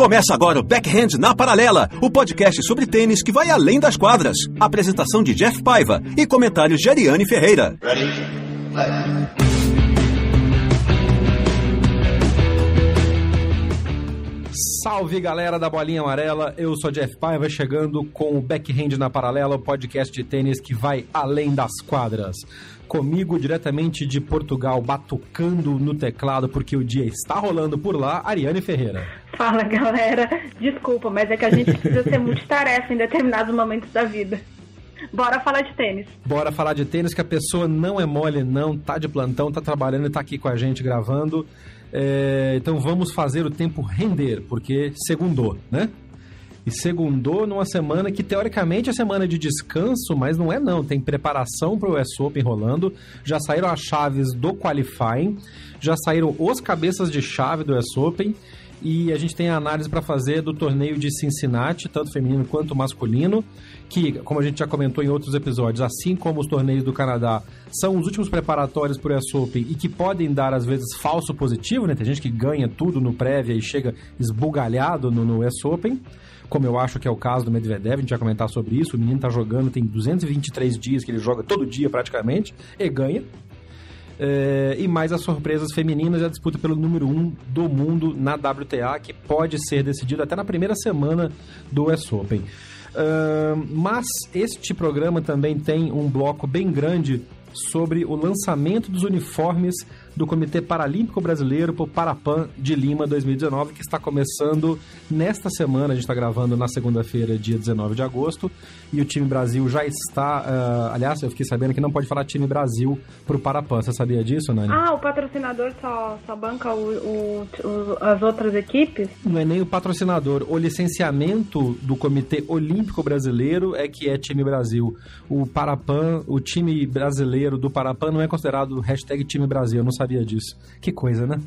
Começa agora o Backhand na Paralela, o podcast sobre tênis que vai além das quadras. Apresentação de Jeff Paiva e comentários de Ariane Ferreira. Salve galera da Bolinha Amarela, eu sou Jeff Paiva chegando com o Backhand na Paralela, o podcast de tênis que vai além das quadras comigo diretamente de Portugal, batucando no teclado porque o dia está rolando por lá, Ariane Ferreira. Fala galera, desculpa, mas é que a gente precisa ser multitarefa em determinados momentos da vida. Bora falar de tênis. Bora falar de tênis, que a pessoa não é mole, não, tá de plantão, tá trabalhando e tá aqui com a gente gravando. É, então vamos fazer o tempo render, porque segundou, né? E segundou numa semana que teoricamente é semana de descanso, mas não é não. Tem preparação para o US Open rolando, já saíram as chaves do qualifying, já saíram os cabeças de chave do US Open e a gente tem a análise para fazer do torneio de Cincinnati, tanto feminino quanto masculino, que, como a gente já comentou em outros episódios, assim como os torneios do Canadá, são os últimos preparatórios para o US Open e que podem dar, às vezes, falso positivo, né? Tem gente que ganha tudo no prévia e chega esbugalhado no, no US Open como eu acho que é o caso do Medvedev, a gente vai comentar sobre isso. O menino tá jogando, tem 223 dias que ele joga todo dia praticamente, e ganha. É, e mais as surpresas femininas a disputa pelo número 1 um do mundo na WTA, que pode ser decidido até na primeira semana do US Open. Uh, mas este programa também tem um bloco bem grande sobre o lançamento dos uniformes do Comitê Paralímpico Brasileiro para o Parapan de Lima 2019, que está começando nesta semana. A gente está gravando na segunda-feira, dia 19 de agosto, e o time Brasil já está. Uh, aliás, eu fiquei sabendo que não pode falar time Brasil para o Parapan. Você sabia disso, Nani? Ah, o patrocinador só, só banca o, o, o, as outras equipes? Não é nem o patrocinador. O licenciamento do Comitê Olímpico Brasileiro é que é time Brasil. O Parapan, o time brasileiro do Parapan não é considerado hashtag time Brasil. Eu não sabia disso. Que coisa, né?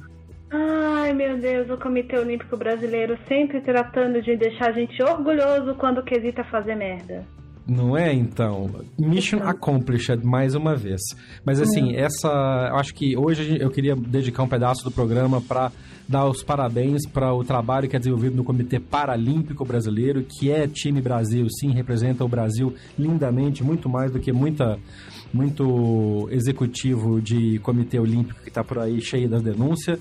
Ai, meu Deus, o Comitê Olímpico Brasileiro sempre tratando de deixar a gente orgulhoso quando quesita fazer merda. Não é, então? Mission então. accomplished, mais uma vez. Mas assim, é. essa. Eu acho que hoje eu queria dedicar um pedaço do programa para dar os parabéns para o trabalho que é desenvolvido no Comitê Paralímpico Brasileiro, que é time Brasil, sim, representa o Brasil lindamente, muito mais do que muita muito executivo de comitê olímpico que está por aí cheio das denúncias.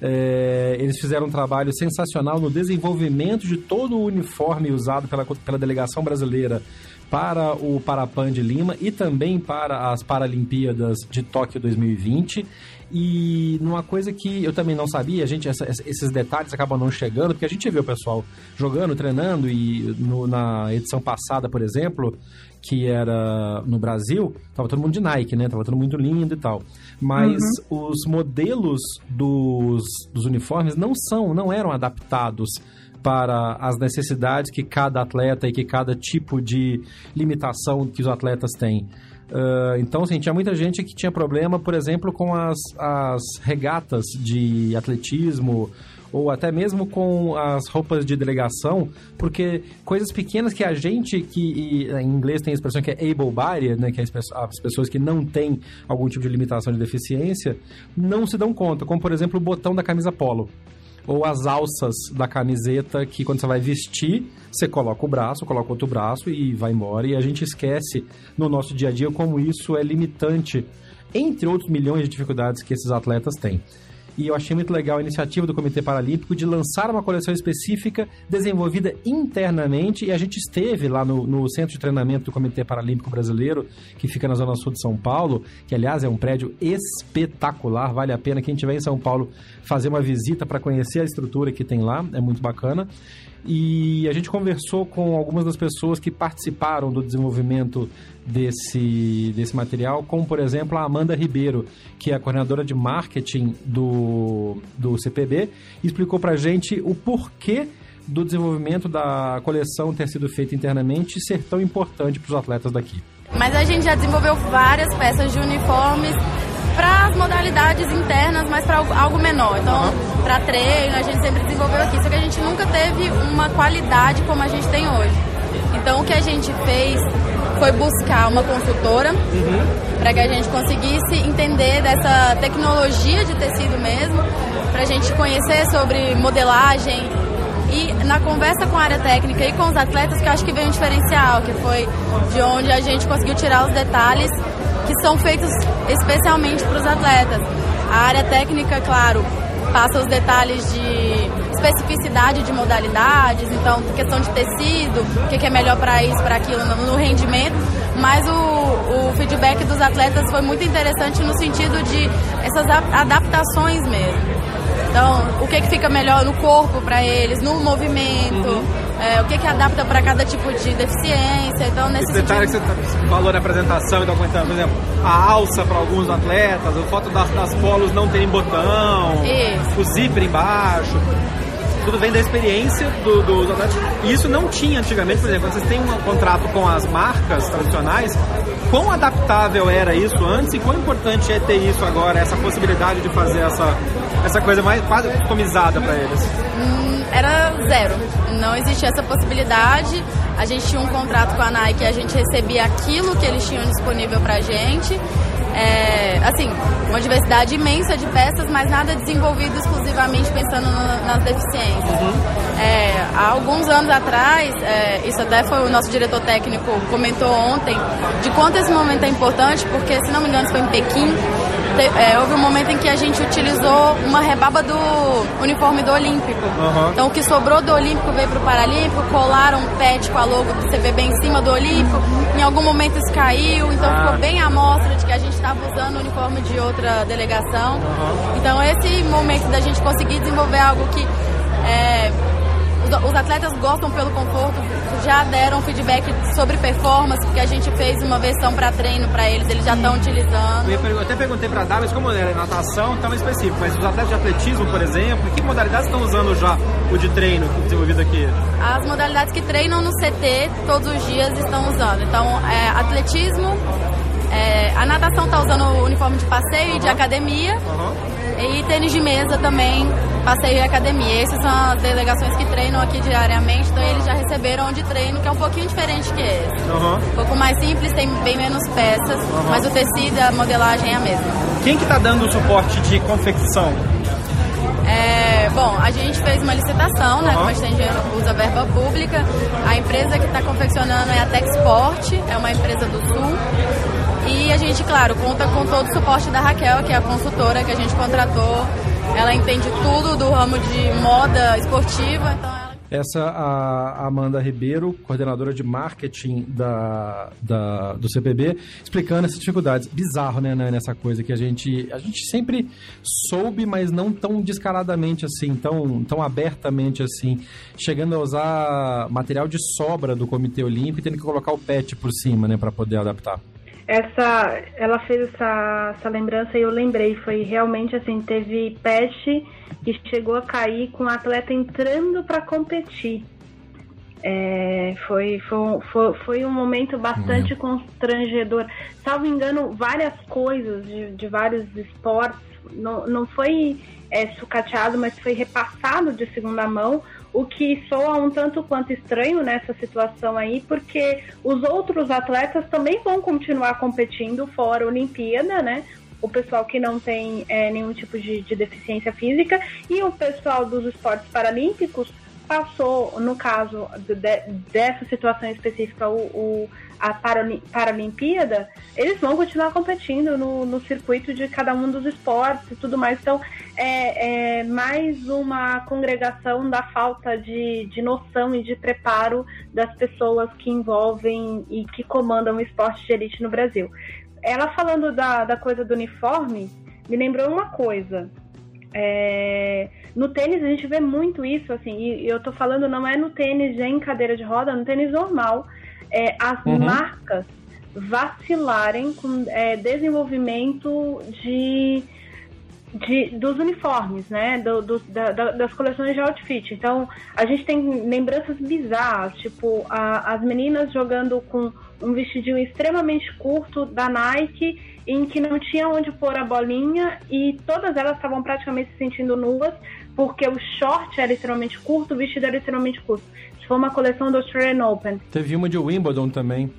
É, eles fizeram um trabalho sensacional no desenvolvimento de todo o uniforme usado pela, pela delegação brasileira para o Parapan de Lima e também para as Paralimpíadas de Tóquio 2020. E numa coisa que eu também não sabia, a gente, essa, esses detalhes acabam não chegando, porque a gente viu o pessoal jogando, treinando, e no, na edição passada, por exemplo, que era no Brasil, tava todo mundo de Nike, né? Tava todo mundo lindo e tal. Mas uhum. os modelos dos, dos uniformes não são, não eram adaptados para as necessidades que cada atleta e que cada tipo de limitação que os atletas têm. Uh, então, assim, tinha muita gente que tinha problema, por exemplo, com as, as regatas de atletismo ou até mesmo com as roupas de delegação, porque coisas pequenas que a gente, que em inglês tem a expressão que é able-bodied, né, que é as pessoas que não têm algum tipo de limitação de deficiência, não se dão conta, como por exemplo o botão da camisa polo ou as alças da camiseta que quando você vai vestir, você coloca o braço, coloca outro braço e vai embora. E a gente esquece no nosso dia a dia como isso é limitante, entre outros milhões de dificuldades que esses atletas têm e eu achei muito legal a iniciativa do Comitê Paralímpico de lançar uma coleção específica desenvolvida internamente. E a gente esteve lá no, no Centro de Treinamento do Comitê Paralímpico Brasileiro, que fica na Zona Sul de São Paulo, que aliás é um prédio espetacular, vale a pena quem estiver em São Paulo fazer uma visita para conhecer a estrutura que tem lá, é muito bacana. e a gente conversou com algumas das pessoas que participaram do desenvolvimento desse, desse material, como por exemplo a Amanda Ribeiro, que é a coordenadora de marketing do, do CPB, explicou para a gente o porquê do desenvolvimento da coleção ter sido feita internamente e ser tão importante para os atletas daqui. Mas a gente já desenvolveu várias peças de uniformes para as modalidades internas, mas para algo menor. Então, para treino, a gente sempre desenvolveu aqui, só que a gente nunca teve uma qualidade como a gente tem hoje. Então, o que a gente fez foi buscar uma consultora uhum. para que a gente conseguisse entender dessa tecnologia de tecido mesmo, para a gente conhecer sobre modelagem e na conversa com a área técnica e com os atletas que eu acho que veio um diferencial, que foi de onde a gente conseguiu tirar os detalhes que são feitos especialmente para os atletas. A área técnica, claro, passa os detalhes de especificidade de modalidades, então questão de tecido, o que é melhor para isso, para aquilo no rendimento, mas o, o feedback dos atletas foi muito interessante no sentido de essas adaptações mesmo. Então, o que, que fica melhor no corpo para eles, no movimento, uhum. é, o que, que adapta para cada tipo de deficiência. Então, nesse Esse detalhe sentido... que você falou na apresentação, então por exemplo, a alça para alguns atletas, a foto das, das polos não terem botão, Isso. o zíper embaixo tudo vem da experiência do, dos atletas. E isso não tinha antigamente, por exemplo, vocês têm um contrato com as marcas tradicionais, quão adaptável era isso antes e quão importante é ter isso agora, essa possibilidade de fazer essa, essa coisa mais quase customizada para eles? Hum, era zero. Não existia essa possibilidade. A gente tinha um contrato com a Nike, a gente recebia aquilo que eles tinham disponível pra gente é, assim, uma diversidade imensa de peças, mas nada desenvolvido exclusivamente pensando no, nas deficiências. Uhum. É, há alguns anos atrás, é, isso até foi o nosso diretor técnico comentou ontem, de quanto esse momento é importante, porque se não me engano, foi em Pequim, é, houve um momento em que a gente utilizou uma rebaba do uniforme do Olímpico. Uhum. Então o que sobrou do Olímpico veio para o Paralímpico, colaram um pet com a logo do CBB em cima do Olímpico. Em algum momento isso caiu, então ah. ficou bem a mostra de que a gente estava usando o uniforme de outra delegação. Uhum. Então esse momento da gente conseguir desenvolver algo que é, os atletas gostam pelo conforto, já deram feedback sobre performance, porque a gente fez uma versão para treino para eles, eles já estão utilizando. Eu até perguntei para a Davis como era natação, tão específico, mas os atletas de atletismo, por exemplo, que modalidades estão usando já o de treino desenvolvido aqui? As modalidades que treinam no CT todos os dias estão usando. Então, é, atletismo, é, a natação está usando o uniforme de passeio uhum. e de academia. Uhum. E tênis de mesa também, passeio e academia. Essas são as delegações que treinam aqui diariamente, então eles já receberam um de treino que é um pouquinho diferente que esse. Uhum. Um pouco mais simples, tem bem menos peças, uhum. mas o tecido, a modelagem é a mesma. Quem que está dando o suporte de confecção? É, bom, a gente fez uma licitação, né? Como a gente usa verba pública. A empresa que está confeccionando é a Texport, é uma empresa do Sul. E a gente, claro, conta com todo o suporte da Raquel, que é a consultora que a gente contratou. Ela entende tudo do ramo de moda esportiva, então ela... Essa a Amanda Ribeiro, coordenadora de marketing da, da, do CPB, explicando essas dificuldades. Bizarro, né, nessa coisa que a gente, a gente sempre soube, mas não tão descaradamente assim, tão, tão abertamente assim, chegando a usar material de sobra do Comitê Olímpico e tendo que colocar o PET por cima, né, para poder adaptar essa ela fez essa, essa lembrança e eu lembrei. Foi realmente assim teve peste que chegou a cair com o atleta entrando para competir. É, foi, foi, foi, foi, um momento bastante constrangedor. Salvo engano várias coisas de, de vários esportes. Não, não foi é, sucateado mas foi repassado de segunda mão o que soa um tanto quanto estranho nessa situação aí, porque os outros atletas também vão continuar competindo fora a Olimpíada, né? O pessoal que não tem é, nenhum tipo de, de deficiência física e o pessoal dos esportes paralímpicos passou, no caso de, dessa situação específica, o, o a Paralimpíada, eles vão continuar competindo no, no circuito de cada um dos esportes e tudo mais. Então, é, é mais uma congregação da falta de, de noção e de preparo das pessoas que envolvem e que comandam o esporte de elite no Brasil. Ela falando da, da coisa do uniforme, me lembrou uma coisa. É, no tênis a gente vê muito isso, assim, e eu tô falando não é no tênis em cadeira de roda, no tênis normal. É, as uhum. marcas vacilarem com é, desenvolvimento de, de, dos uniformes, né? Do, do, da, das coleções de outfit. Então, a gente tem lembranças bizarras, tipo, a, as meninas jogando com um vestidinho extremamente curto da Nike, em que não tinha onde pôr a bolinha, e todas elas estavam praticamente se sentindo nuas, porque o short era extremamente curto, o vestido era extremamente curto. Foi uma coleção do Australian Open. Teve uma de Wimbledon também.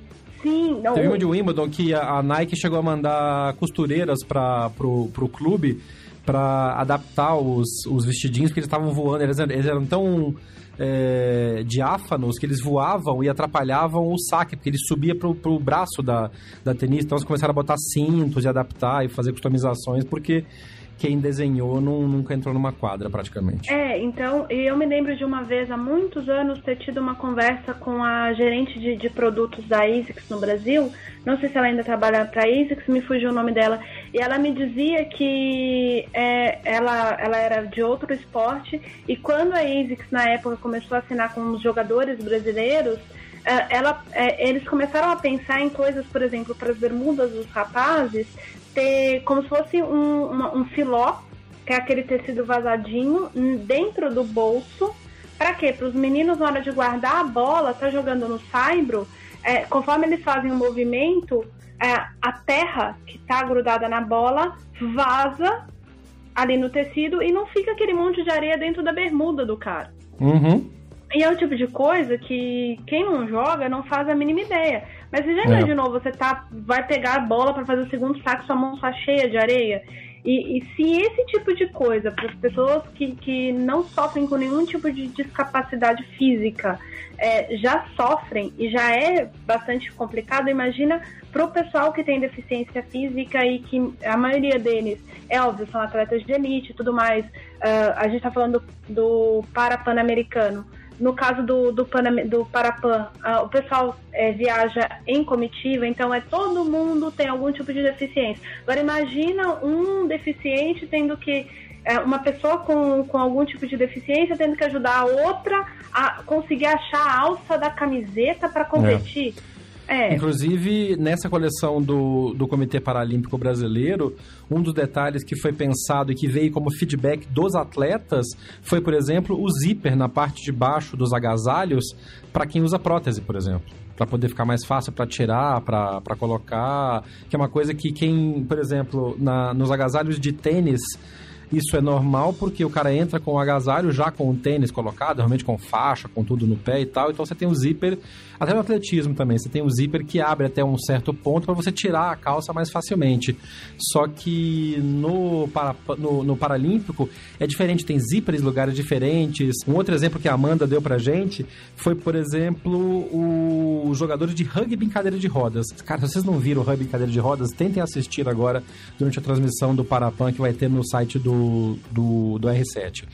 Sim, não. Teve uma de Wimbledon que a, a Nike chegou a mandar costureiras para pro, pro clube para adaptar os, os vestidinhos, porque eles estavam voando, eles, eles eram tão é, diáfanos que eles voavam e atrapalhavam o saque, porque ele subia pro, pro braço da, da tenista, então eles começaram a botar cintos e adaptar e fazer customizações, porque quem desenhou não, nunca entrou numa quadra praticamente. É, então, eu me lembro de uma vez, há muitos anos, ter tido uma conversa com a gerente de, de produtos da ASICS no Brasil. Não sei se ela ainda trabalha para a ASICS, me fugiu o nome dela. E ela me dizia que é, ela, ela era de outro esporte e quando a ASICS, na época, começou a assinar com os jogadores brasileiros, é, ela, é, eles começaram a pensar em coisas, por exemplo, para as bermudas dos rapazes, ter como se fosse um, uma, um filó, que é aquele tecido vazadinho, dentro do bolso. Para quê? Para os meninos, na hora de guardar a bola, tá jogando no saibro, é, conforme eles fazem o movimento, é, a terra que tá grudada na bola vaza ali no tecido e não fica aquele monte de areia dentro da bermuda do cara. Uhum. E é o tipo de coisa que quem não joga não faz a mínima ideia. Mas você já é. imaginou, você tá, vai pegar a bola para fazer o segundo saque, sua mão está cheia de areia? E, e, se esse tipo de coisa, para as pessoas que, que não sofrem com nenhum tipo de discapacidade física, é, já sofrem e já é bastante complicado, imagina para o pessoal que tem deficiência física e que a maioria deles, é óbvio, são atletas de elite e tudo mais. Uh, a gente está falando do, do para-pan-americano no caso do, do, Panam, do Parapan, o pessoal é, viaja em comitiva, então é todo mundo tem algum tipo de deficiência. Agora imagina um deficiente tendo que é, uma pessoa com, com algum tipo de deficiência tendo que ajudar a outra a conseguir achar a alça da camiseta para competir. É. É. Inclusive, nessa coleção do, do Comitê Paralímpico Brasileiro, um dos detalhes que foi pensado e que veio como feedback dos atletas foi, por exemplo, o zíper na parte de baixo dos agasalhos para quem usa prótese, por exemplo para poder ficar mais fácil para tirar, para colocar, que é uma coisa que quem, por exemplo, na, nos agasalhos de tênis isso é normal porque o cara entra com o agasalho já com o tênis colocado, realmente com faixa, com tudo no pé e tal. Então você tem o zíper, até no atletismo também, você tem o zíper que abre até um certo ponto para você tirar a calça mais facilmente. Só que no, para, no, no Paralímpico é diferente, tem zíperes em lugares diferentes. Um outro exemplo que a Amanda deu pra gente foi, por exemplo, os jogadores de rugby em cadeira de rodas. Cara, se vocês não viram o rugby em cadeira de rodas, tentem assistir agora durante a transmissão do Parapan que vai ter no site do do, do, R7.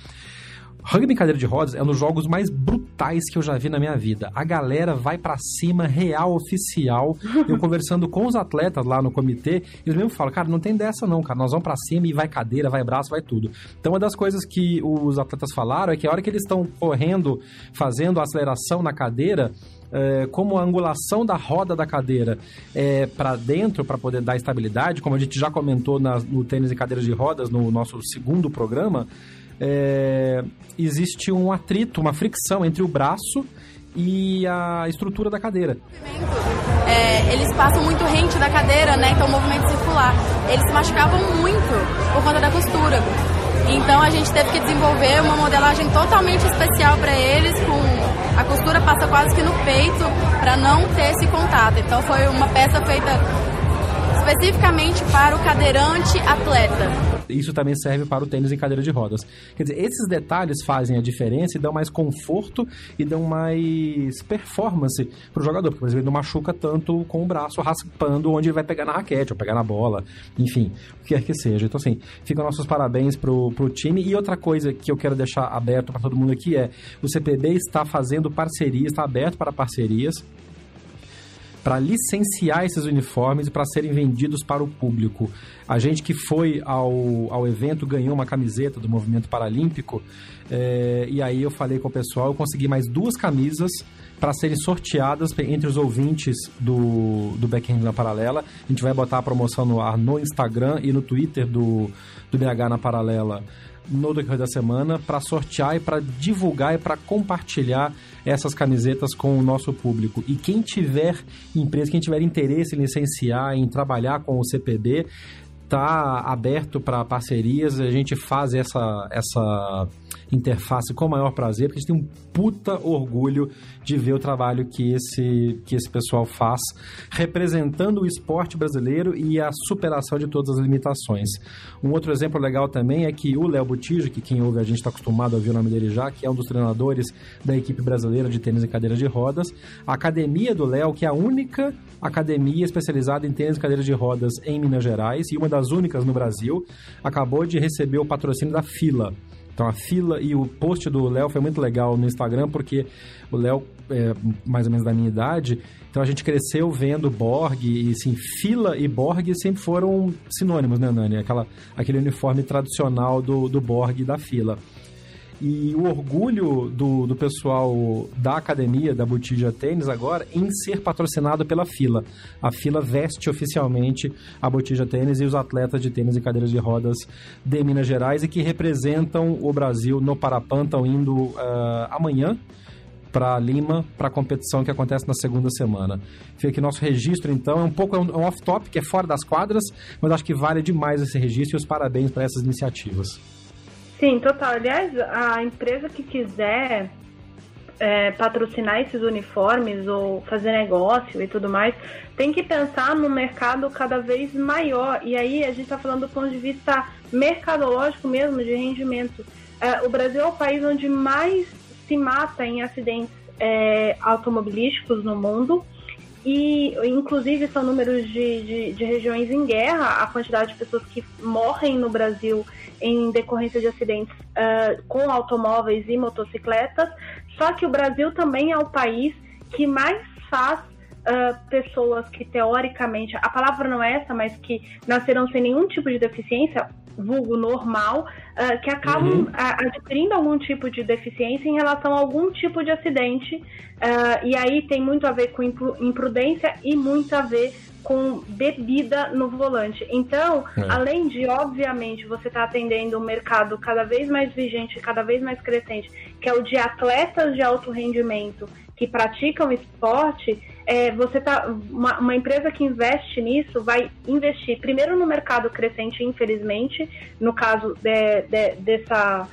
Rugby em cadeira de rodas é um dos jogos mais brutais que eu já vi na minha vida. A galera vai para cima, real, oficial. Eu conversando com os atletas lá no comitê, eles mesmo falam, cara, não tem dessa não, cara. Nós vamos para cima e vai cadeira, vai braço, vai tudo. Então, uma das coisas que os atletas falaram é que a hora que eles estão correndo, fazendo a aceleração na cadeira, é, como a angulação da roda da cadeira é para dentro para poder dar estabilidade, como a gente já comentou na, no tênis e cadeiras de rodas no nosso segundo programa, é, existe um atrito, uma fricção entre o braço e a estrutura da cadeira. É, eles passam muito rente da cadeira, né? Então o movimento circular. Eles se machucavam muito por conta da costura. Então a gente teve que desenvolver uma modelagem totalmente especial para eles, com a costura passa quase que no peito para não ter esse contato. Então foi uma peça feita especificamente para o cadeirante atleta. Isso também serve para o tênis em cadeira de rodas. Quer dizer, esses detalhes fazem a diferença e dão mais conforto e dão mais performance para o jogador, porque, por exemplo, ele não machuca tanto com o braço raspando onde ele vai pegar na raquete ou pegar na bola, enfim, o que quer que seja. Então, assim, ficam nossos parabéns pro, pro time. E outra coisa que eu quero deixar aberto para todo mundo aqui é: o CPB está fazendo parcerias, está aberto para parcerias para licenciar esses uniformes e para serem vendidos para o público. A gente que foi ao, ao evento ganhou uma camiseta do movimento paralímpico é, e aí eu falei com o pessoal, eu consegui mais duas camisas para serem sorteadas entre os ouvintes do, do Backhand na Paralela. A gente vai botar a promoção no ar no Instagram e no Twitter do, do BH na Paralela no decorrer da semana para sortear e para divulgar e para compartilhar essas camisetas com o nosso público. E quem tiver empresa, quem tiver interesse em licenciar, em trabalhar com o CPB, está aberto para parcerias. A gente faz essa, essa interface com o maior prazer, porque a gente tem um puta orgulho de ver o trabalho que esse, que esse pessoal faz, representando o esporte brasileiro e a superação de todas as limitações. Um outro exemplo legal também é que o Léo Butijo, que quem ouve a gente está acostumado a ouvir o nome dele já, que é um dos treinadores da equipe brasileira de tênis e cadeiras de rodas, a academia do Léo, que é a única academia especializada em tênis e cadeiras de rodas em Minas Gerais e uma das únicas no Brasil, acabou de receber o patrocínio da Fila. Então a fila e o post do Léo foi muito legal no Instagram, porque o Léo é mais ou menos da minha idade, então a gente cresceu vendo Borg e assim, fila e Borg sempre foram sinônimos, né, Nani? Aquela, aquele uniforme tradicional do, do Borg e da fila. E o orgulho do, do pessoal da academia, da Botija Tênis agora, em ser patrocinado pela Fila. A Fila veste oficialmente a Botija Tênis e os atletas de tênis e cadeiras de rodas de Minas Gerais e que representam o Brasil no Parapan, estão indo uh, amanhã para Lima para a competição que acontece na segunda semana. Fica aqui nosso registro, então, é um pouco é um off-top, que é fora das quadras, mas acho que vale demais esse registro e os parabéns para essas iniciativas. Sim, total. Aliás, a empresa que quiser é, patrocinar esses uniformes ou fazer negócio e tudo mais, tem que pensar no mercado cada vez maior. E aí a gente está falando do ponto de vista mercadológico mesmo, de rendimento. É, o Brasil é o país onde mais se mata em acidentes é, automobilísticos no mundo. E, inclusive, são números de, de, de regiões em guerra, a quantidade de pessoas que morrem no Brasil em decorrência de acidentes uh, com automóveis e motocicletas. Só que o Brasil também é o país que mais faz uh, pessoas que teoricamente, a palavra não é essa, mas que nasceram sem nenhum tipo de deficiência, vulgo normal, uh, que acabam uhum. adquirindo algum tipo de deficiência em relação a algum tipo de acidente. e aí tem muito a ver com imprudência e muito a ver com bebida no volante. Então, é. além de, obviamente, você estar tá atendendo um mercado cada vez mais vigente, cada vez mais crescente, que é o de atletas de alto rendimento que praticam esporte, é, você tá uma, uma, empresa que investe nisso vai investir primeiro no mercado crescente, infelizmente, no caso de, de, dessa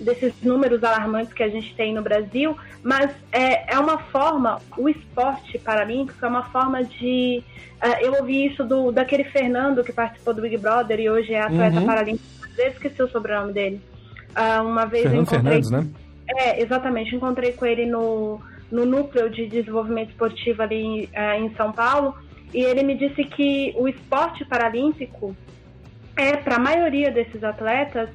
desses números alarmantes que a gente tem no Brasil, mas é, é uma forma, o esporte paralímpico é uma forma de. Uh, eu ouvi isso do daquele Fernando que participou do Big Brother e hoje é atleta uhum. paralímpico, eu esqueci o sobrenome dele. Uh, uma vez Fernando eu encontrei. Fernandes, né? É, exatamente, encontrei com ele no, no núcleo de desenvolvimento esportivo ali uh, em São Paulo e ele me disse que o esporte paralímpico é, para a maioria desses atletas,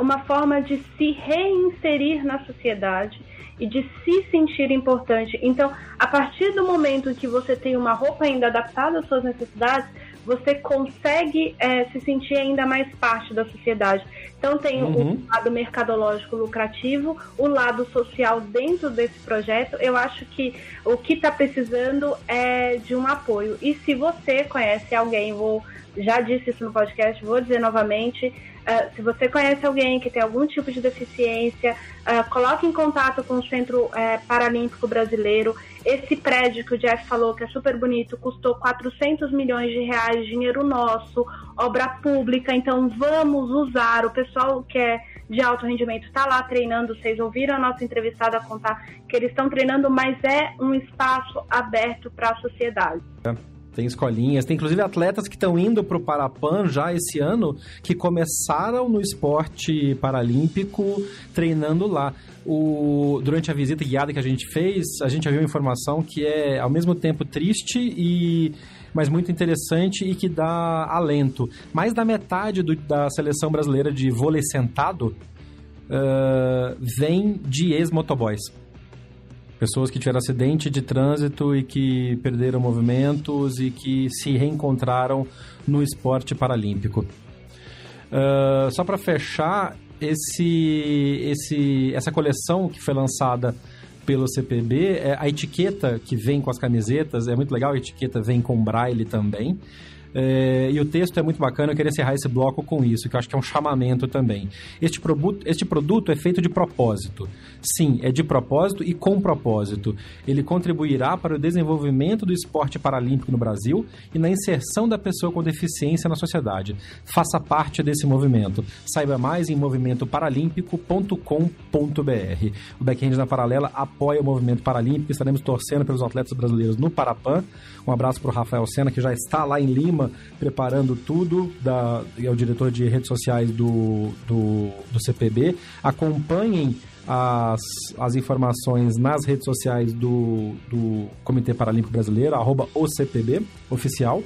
uma forma de se reinserir na sociedade e de se sentir importante. Então, a partir do momento que você tem uma roupa ainda adaptada às suas necessidades, você consegue é, se sentir ainda mais parte da sociedade. Então, tem uhum. o lado mercadológico lucrativo, o lado social dentro desse projeto. Eu acho que o que está precisando é de um apoio. E se você conhece alguém, vou já disse isso no podcast, vou dizer novamente. Uh, se você conhece alguém que tem algum tipo de deficiência, uh, coloque em contato com o Centro uh, Paralímpico Brasileiro. Esse prédio que o Jeff falou que é super bonito custou 400 milhões de reais, dinheiro nosso, obra pública. Então vamos usar. O pessoal que é de alto rendimento está lá treinando. Vocês ouviram a nossa entrevistada contar que eles estão treinando, mas é um espaço aberto para a sociedade. É tem escolinhas, tem inclusive atletas que estão indo para o Parapan já esse ano, que começaram no esporte paralímpico treinando lá. O, durante a visita guiada que a gente fez, a gente viu informação que é ao mesmo tempo triste e mas muito interessante e que dá alento. Mais da metade do, da seleção brasileira de vôlei sentado uh, vem de ex-motoboys. Pessoas que tiveram acidente de trânsito e que perderam movimentos e que se reencontraram no esporte paralímpico. Uh, só para fechar, esse, esse, essa coleção que foi lançada pelo CPB, é, a etiqueta que vem com as camisetas é muito legal, a etiqueta vem com braille também. É, e o texto é muito bacana, eu queria encerrar esse bloco com isso, que eu acho que é um chamamento também. Este produto, este produto é feito de propósito. Sim, é de propósito e com propósito. Ele contribuirá para o desenvolvimento do esporte paralímpico no Brasil e na inserção da pessoa com deficiência na sociedade. Faça parte desse movimento. Saiba mais em movimentoparalímpico.com.br. O Backhand na Paralela apoia o movimento paralímpico. Estaremos torcendo pelos atletas brasileiros no Parapan. Um abraço para o Rafael Sena, que já está lá em Lima preparando tudo, da, é o diretor de redes sociais do, do, do CPB. Acompanhem as, as informações nas redes sociais do, do Comitê Paralímpico Brasileiro, arroba OCPB, oficial.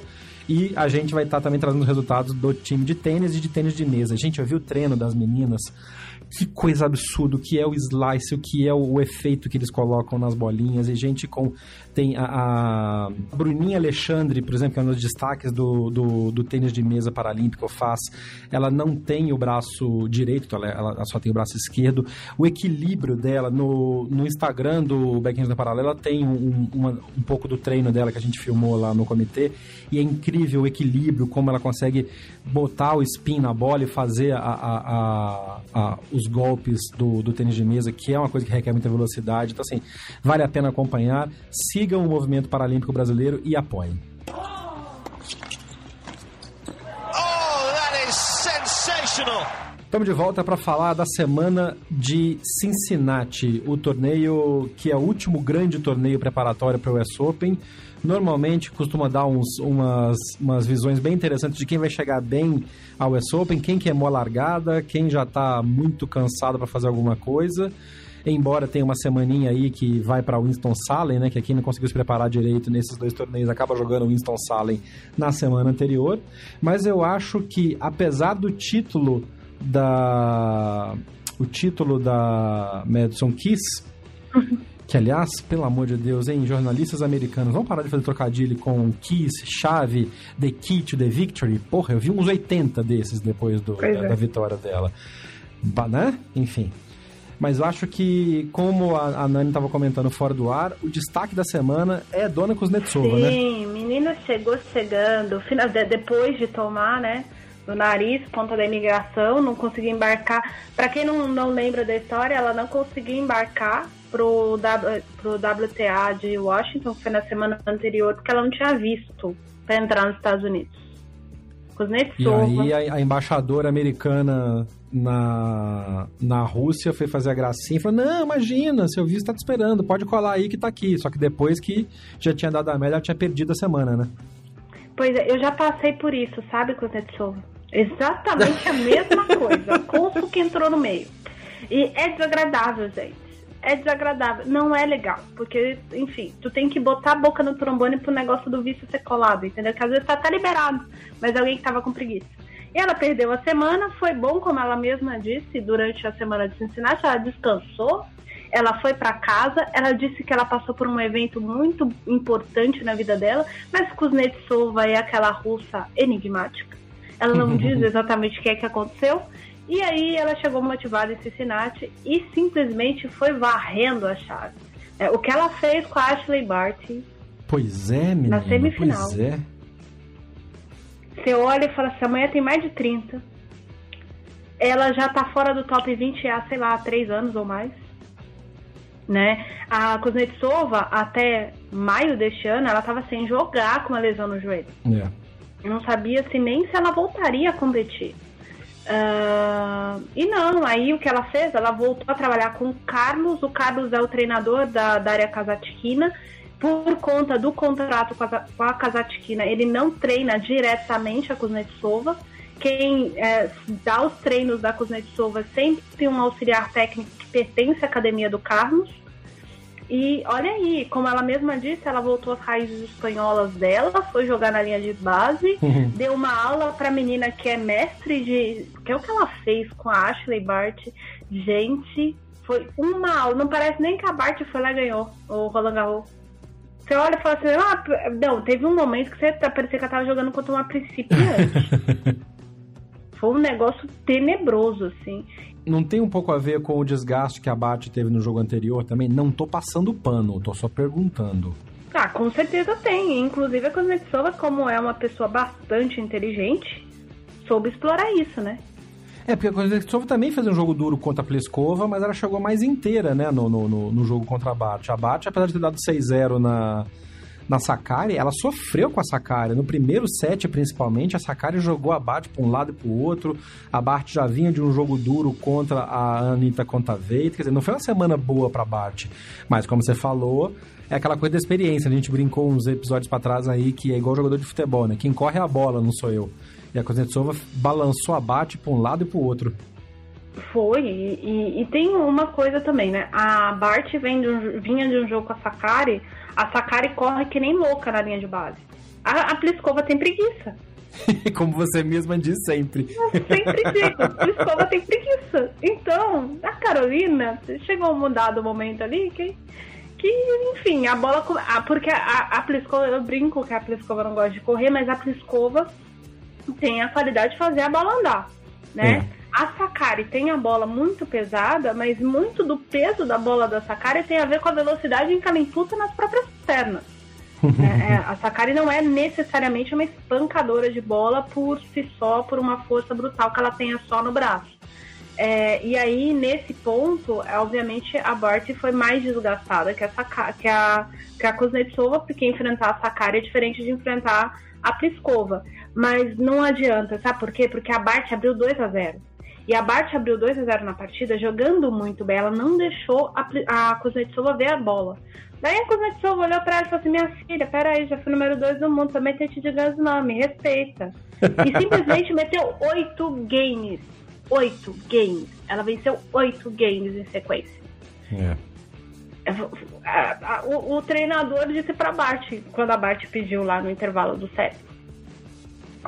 E a gente vai estar também trazendo resultados do time de tênis e de tênis de mesa. Gente, eu vi o treino das meninas que coisa absurda, o que é o slice, o que é o, efeito que eles colocam nas bolinhas, e gente com. Tem a, a Bruninha Alexandre, por exemplo, que é um dos destaques do, do, do, tênis de mesa paralímpico, faz. Ela não tem o braço direito, ela, ela, só tem o braço esquerdo. O equilíbrio dela no, no Instagram do Backhand da Paralela tem um, uma, um pouco do treino dela que a gente filmou lá no comitê, e é incrível o equilíbrio, como ela consegue botar o spin na bola e fazer a, a, a, os golpes do, do tênis de mesa, que é uma coisa que requer muita velocidade. Então, assim, vale a pena acompanhar. Sigam o movimento paralímpico brasileiro e apoiem. Oh! Estamos de volta para falar da semana de Cincinnati, o torneio que é o último grande torneio preparatório para o US Open normalmente costuma dar uns, umas, umas visões bem interessantes de quem vai chegar bem ao US Open, quem queimou a largada, quem já está muito cansado para fazer alguma coisa. Embora tenha uma semaninha aí que vai para Winston Salem, né, que aqui não conseguiu se preparar direito nesses dois torneios, acaba jogando Winston Salem na semana anterior. Mas eu acho que apesar do título da o título da Madison Keys Que, aliás, pelo amor de Deus, hein, jornalistas americanos, vamos parar de fazer trocadilho com Kiss, Chave, The Key to the Victory. Porra, eu vi uns 80 desses depois do, da, é. da, vitória dela. Né? Enfim. Mas eu acho que, como a, a Nani estava comentando fora do ar, o destaque da semana é Dona Kuznetsova, Sim, né? Sim, menina chegou chegando, final, depois de tomar, né? no nariz, ponta da imigração, não conseguiu embarcar. Para quem não, não lembra da história, ela não conseguiu embarcar pro, pro WTA de Washington, que foi na semana anterior, porque ela não tinha visto para entrar nos Estados Unidos. E aí a, a, embaixadora americana na, na Rússia foi fazer a gracinha e falou, não, imagina, seu visto tá te esperando, pode colar aí que tá aqui. Só que depois que já tinha dado a média, ela tinha perdido a semana, né? Pois é, eu já passei por isso, sabe, Kuznetsova? Exatamente a mesma coisa. Consul que entrou no meio. E é desagradável, gente é desagradável. Não é legal. Porque, enfim, tu tem que botar a boca no trombone pro negócio do vício ser colado, entendeu? Que às vezes tá até liberado, mas alguém que tava com preguiça. E ela perdeu a semana, foi bom, como ela mesma disse, durante a semana de Cincinnati, ela descansou, ela foi para casa, ela disse que ela passou por um evento muito importante na vida dela, mas Kuznetsova é aquela russa enigmática. Ela não diz exatamente o que é que aconteceu, e aí ela chegou motivada em Cincinnati e simplesmente foi varrendo a chave. É, o que ela fez com a Ashley Barty. Pois é, menina. Na semifinal. Pois é. Você olha e fala assim, amanhã tem mais de 30. Ela já tá fora do top 20 há, sei lá, 3 anos ou mais. Né? A Kuznetsova, até maio deste ano, ela tava sem jogar com uma lesão no joelho. Yeah. Eu não sabia se nem se ela voltaria a competir. Uh, e não, aí o que ela fez? Ela voltou a trabalhar com o Carlos. O Carlos é o treinador da Daria Kazatkina. Por conta do contrato com a, com a Kazatkina, ele não treina diretamente a Kuznetsova. Quem é, dá os treinos da Kuznetsova é sempre um auxiliar técnico que pertence à academia do Carlos. E olha aí, como ela mesma disse, ela voltou às raízes espanholas dela, foi jogar na linha de base, uhum. deu uma aula pra menina que é mestre de. que é o que ela fez com a Ashley Bart. Gente, Foi uma aula. Não parece nem que a Bart foi lá e ganhou o Roland Garros. Você olha e fala assim, ah, não, teve um momento que você tá, parecia que ela tava jogando contra uma principiante. foi um negócio tenebroso, assim. Não tem um pouco a ver com o desgaste que a Bart teve no jogo anterior também? Não tô passando pano, tô só perguntando. Ah, com certeza tem. Inclusive a Kuznetsova, como é uma pessoa bastante inteligente, soube explorar isso, né? É, porque a Kuznetsova também fez um jogo duro contra a Pliskova, mas ela chegou mais inteira, né, no, no, no jogo contra a Bart. A Bart, apesar de ter dado 6-0 na, na Sakari, ela sofreu com a Sakari. No primeiro set, principalmente, a Sakari jogou a Bart para um lado e para o outro. A Bart já vinha de um jogo duro contra a Anitta Kontaveit. Quer dizer, não foi uma semana boa para a Bart. Mas, como você falou, é aquela coisa da experiência. A gente brincou uns episódios para trás aí que é igual jogador de futebol, né? Quem corre é a bola, não sou eu. E a Kuznetsova balançou a bate para um lado e para o outro. Foi, e, e, tem uma coisa também, né? A Bart vem de um, vinha de um jogo com a Sakari, a Sakari corre que nem louca na linha de base. A, a Pliskova tem preguiça. Como você mesma diz sempre. Eu sempre digo, a Pliskova tem preguiça. Então, a Carolina, chegou um mudado momento ali que, que enfim, a bola... A, porque a, a Pliskova, eu brinco que a Pliskova não gosta de correr, mas a Pliskova tem a qualidade de fazer a bola andar, né? É. A Sakari tem a bola muito pesada, mas muito do peso da bola da Sakari tem a ver com a velocidade em que ela imputa nas próprias pernas. é, é, a Sakari não é necessariamente uma espancadora de bola por si só, por uma força brutal que ela tenha só no braço. É, e aí, nesse ponto, é, obviamente, a Bart foi mais desgastada que a, Saka, que a, que a Kuznetsova, porque enfrentar a Sakari é diferente de enfrentar a Pliskova. Mas não adianta, sabe por quê? Porque a Bart abriu 2 a 0 E a Bart abriu 2 a 0 na partida, jogando muito bem. Ela não deixou a, a Kuznetsova ver a bola. Daí a Kuznetsova olhou pra ela e falou assim: Minha filha, peraí, já fui número 2 do mundo, também tem te digando não, me respeita. E simplesmente meteu 8 games. 8 games. Ela venceu 8 games em sequência. É. O, o, treinador disse pra Bart, quando a Bart pediu lá no intervalo do set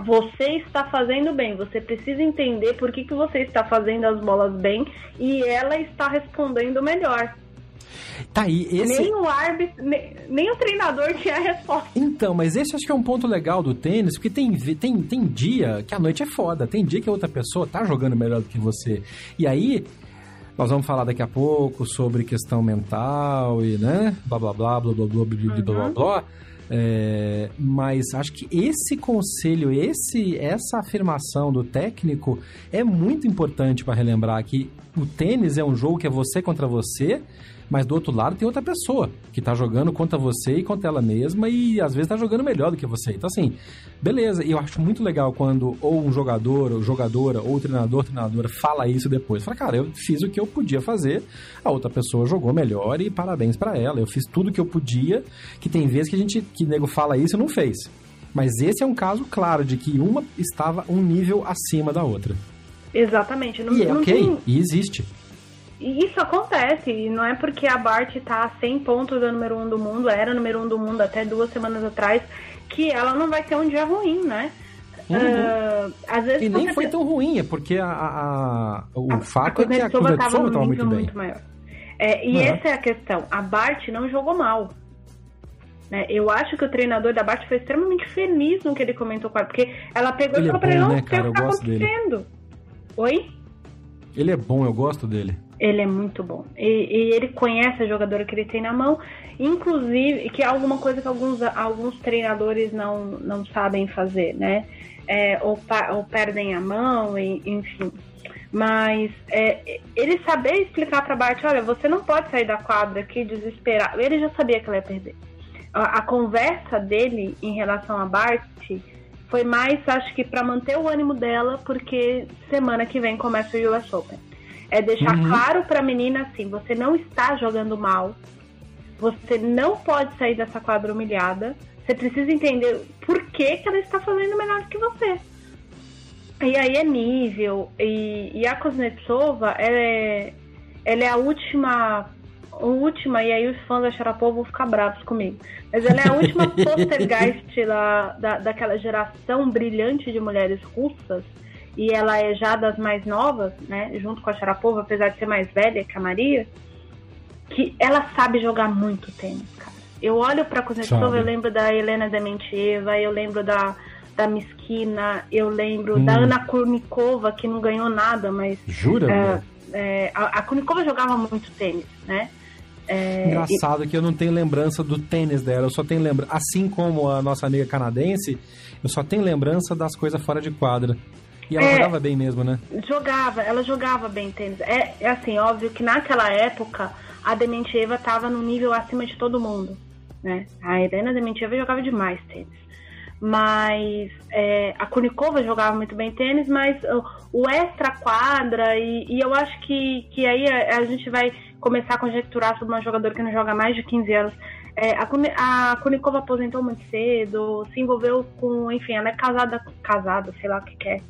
você está fazendo bem, você precisa entender por que, que você está fazendo as bolas bem e ela está respondendo melhor. Tá aí, esse... Nem o árbitro, nem, nem, o treinador tinha a resposta. Então, mas esse acho que é um ponto legal do tênis, porque tem, tem, tem dia que a noite é foda, tem dia que a outra pessoa tá jogando melhor do que você. E aí, nós vamos falar daqui a pouco sobre questão mental e, né, blá blá blá, blá blá blá blá blá blá blá. blá. É, mas acho que esse conselho, esse, essa afirmação do técnico é muito importante para relembrar que o tênis é um jogo que é você contra você, mas do outro lado tem outra pessoa que tá jogando contra você e contra ela mesma e às vezes tá jogando melhor do que você. Então, assim, beleza. E eu acho muito legal quando ou um jogador, ou jogadora, ou treinador, treinadora fala isso depois. Fala, cara, eu fiz o que eu podia fazer, a outra pessoa jogou melhor e parabéns para ela. Eu fiz tudo o que eu podia, que tem vezes que a gente, que nego fala isso e não fez. Mas esse é um caso claro de que uma estava um nível acima da outra. Exatamente. Não, e é ok, tem... e existe. E isso acontece, e não é porque a Bart tá a 100 pontos da número 1 um do mundo, era número 1 um do mundo até duas semanas atrás, que ela não vai ter um dia ruim, né? Uhum. Uh, às vezes e nem foi tão ruim, é porque a, a, o a, fato a é que a Kuznetsova estava muito bem. Muito maior. É, e uhum. essa é a questão. A Bart não jogou mal. Né? Eu acho que o treinador da Bart foi extremamente feliz no que ele comentou com ela, porque ela pegou ele e falou é pra ele, não, né, cara? o que tá acontecendo? Dele. Oi? Ele é bom, eu gosto dele. Ele é muito bom. E, e, ele conhece a jogadora que ele tem na mão, inclusive, que é alguma coisa que alguns, alguns treinadores não, não sabem fazer, né? É, ou, ou, perdem a mão, e, enfim. Mas é, ele saber explicar para Bart, olha, você não pode sair da quadra aqui desesperado. Ele já sabia que ela ia perder. A, a conversa dele em relação a Bart foi mais, acho que, para manter o ânimo dela, porque semana que vem começa o US Open. É deixar uhum. claro para a menina assim: você não está jogando mal, você não pode sair dessa quadra humilhada, você precisa entender por que, que ela está fazendo melhor que você. E aí é nível, e, e a Kuznetsova, ela é, ela é a última última, e aí os fãs da Sharapova vão ficar bravos comigo. Mas ela é a última postergeist lá, da, daquela geração brilhante de mulheres russas e ela é já das mais novas, né, junto com a Sharapova, apesar de ser mais velha que a Maria, que ela sabe jogar muito tênis, cara. Eu olho pra Kuznetsova, eu lembro da Helena Dementieva, eu lembro da, da Miskina, eu lembro hum. da Ana Kurnikova, que não ganhou nada, mas... Jura? É, é, a, a Kurnikova jogava muito tênis, né? É, Engraçado e... que eu não tenho lembrança do tênis dela, eu só tenho lembrança, assim como a nossa amiga canadense, eu só tenho lembrança das coisas fora de quadra. E ela é, jogava bem mesmo, né? Jogava, ela jogava bem tênis. É, é assim, óbvio que naquela época a Dementieva estava no nível acima de todo mundo, né? A Helena Dementieva jogava demais tênis. Mas é, a Kunikova jogava muito bem tênis, mas o, o extra quadra, e, e, eu acho que, que aí a, a, gente vai começar a conjecturar sobre uma jogadora que não joga mais de 15 anos. É, a, a Kunikova aposentou muito cedo, se envolveu com, enfim, ela é casada, casada, sei lá o que, que é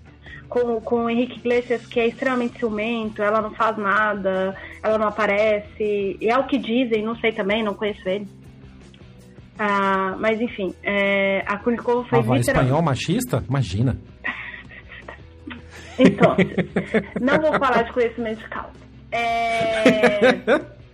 com, com o Henrique Iglesias, que é extremamente ciumento, ela não faz nada, ela não aparece. E é o que dizem, não sei também, não conheço ele. Ah, mas enfim, é, a Kunikova foi ah, literalmente... espanhol machista? Imagina. Então, não vou falar de conhecimento de causa. É...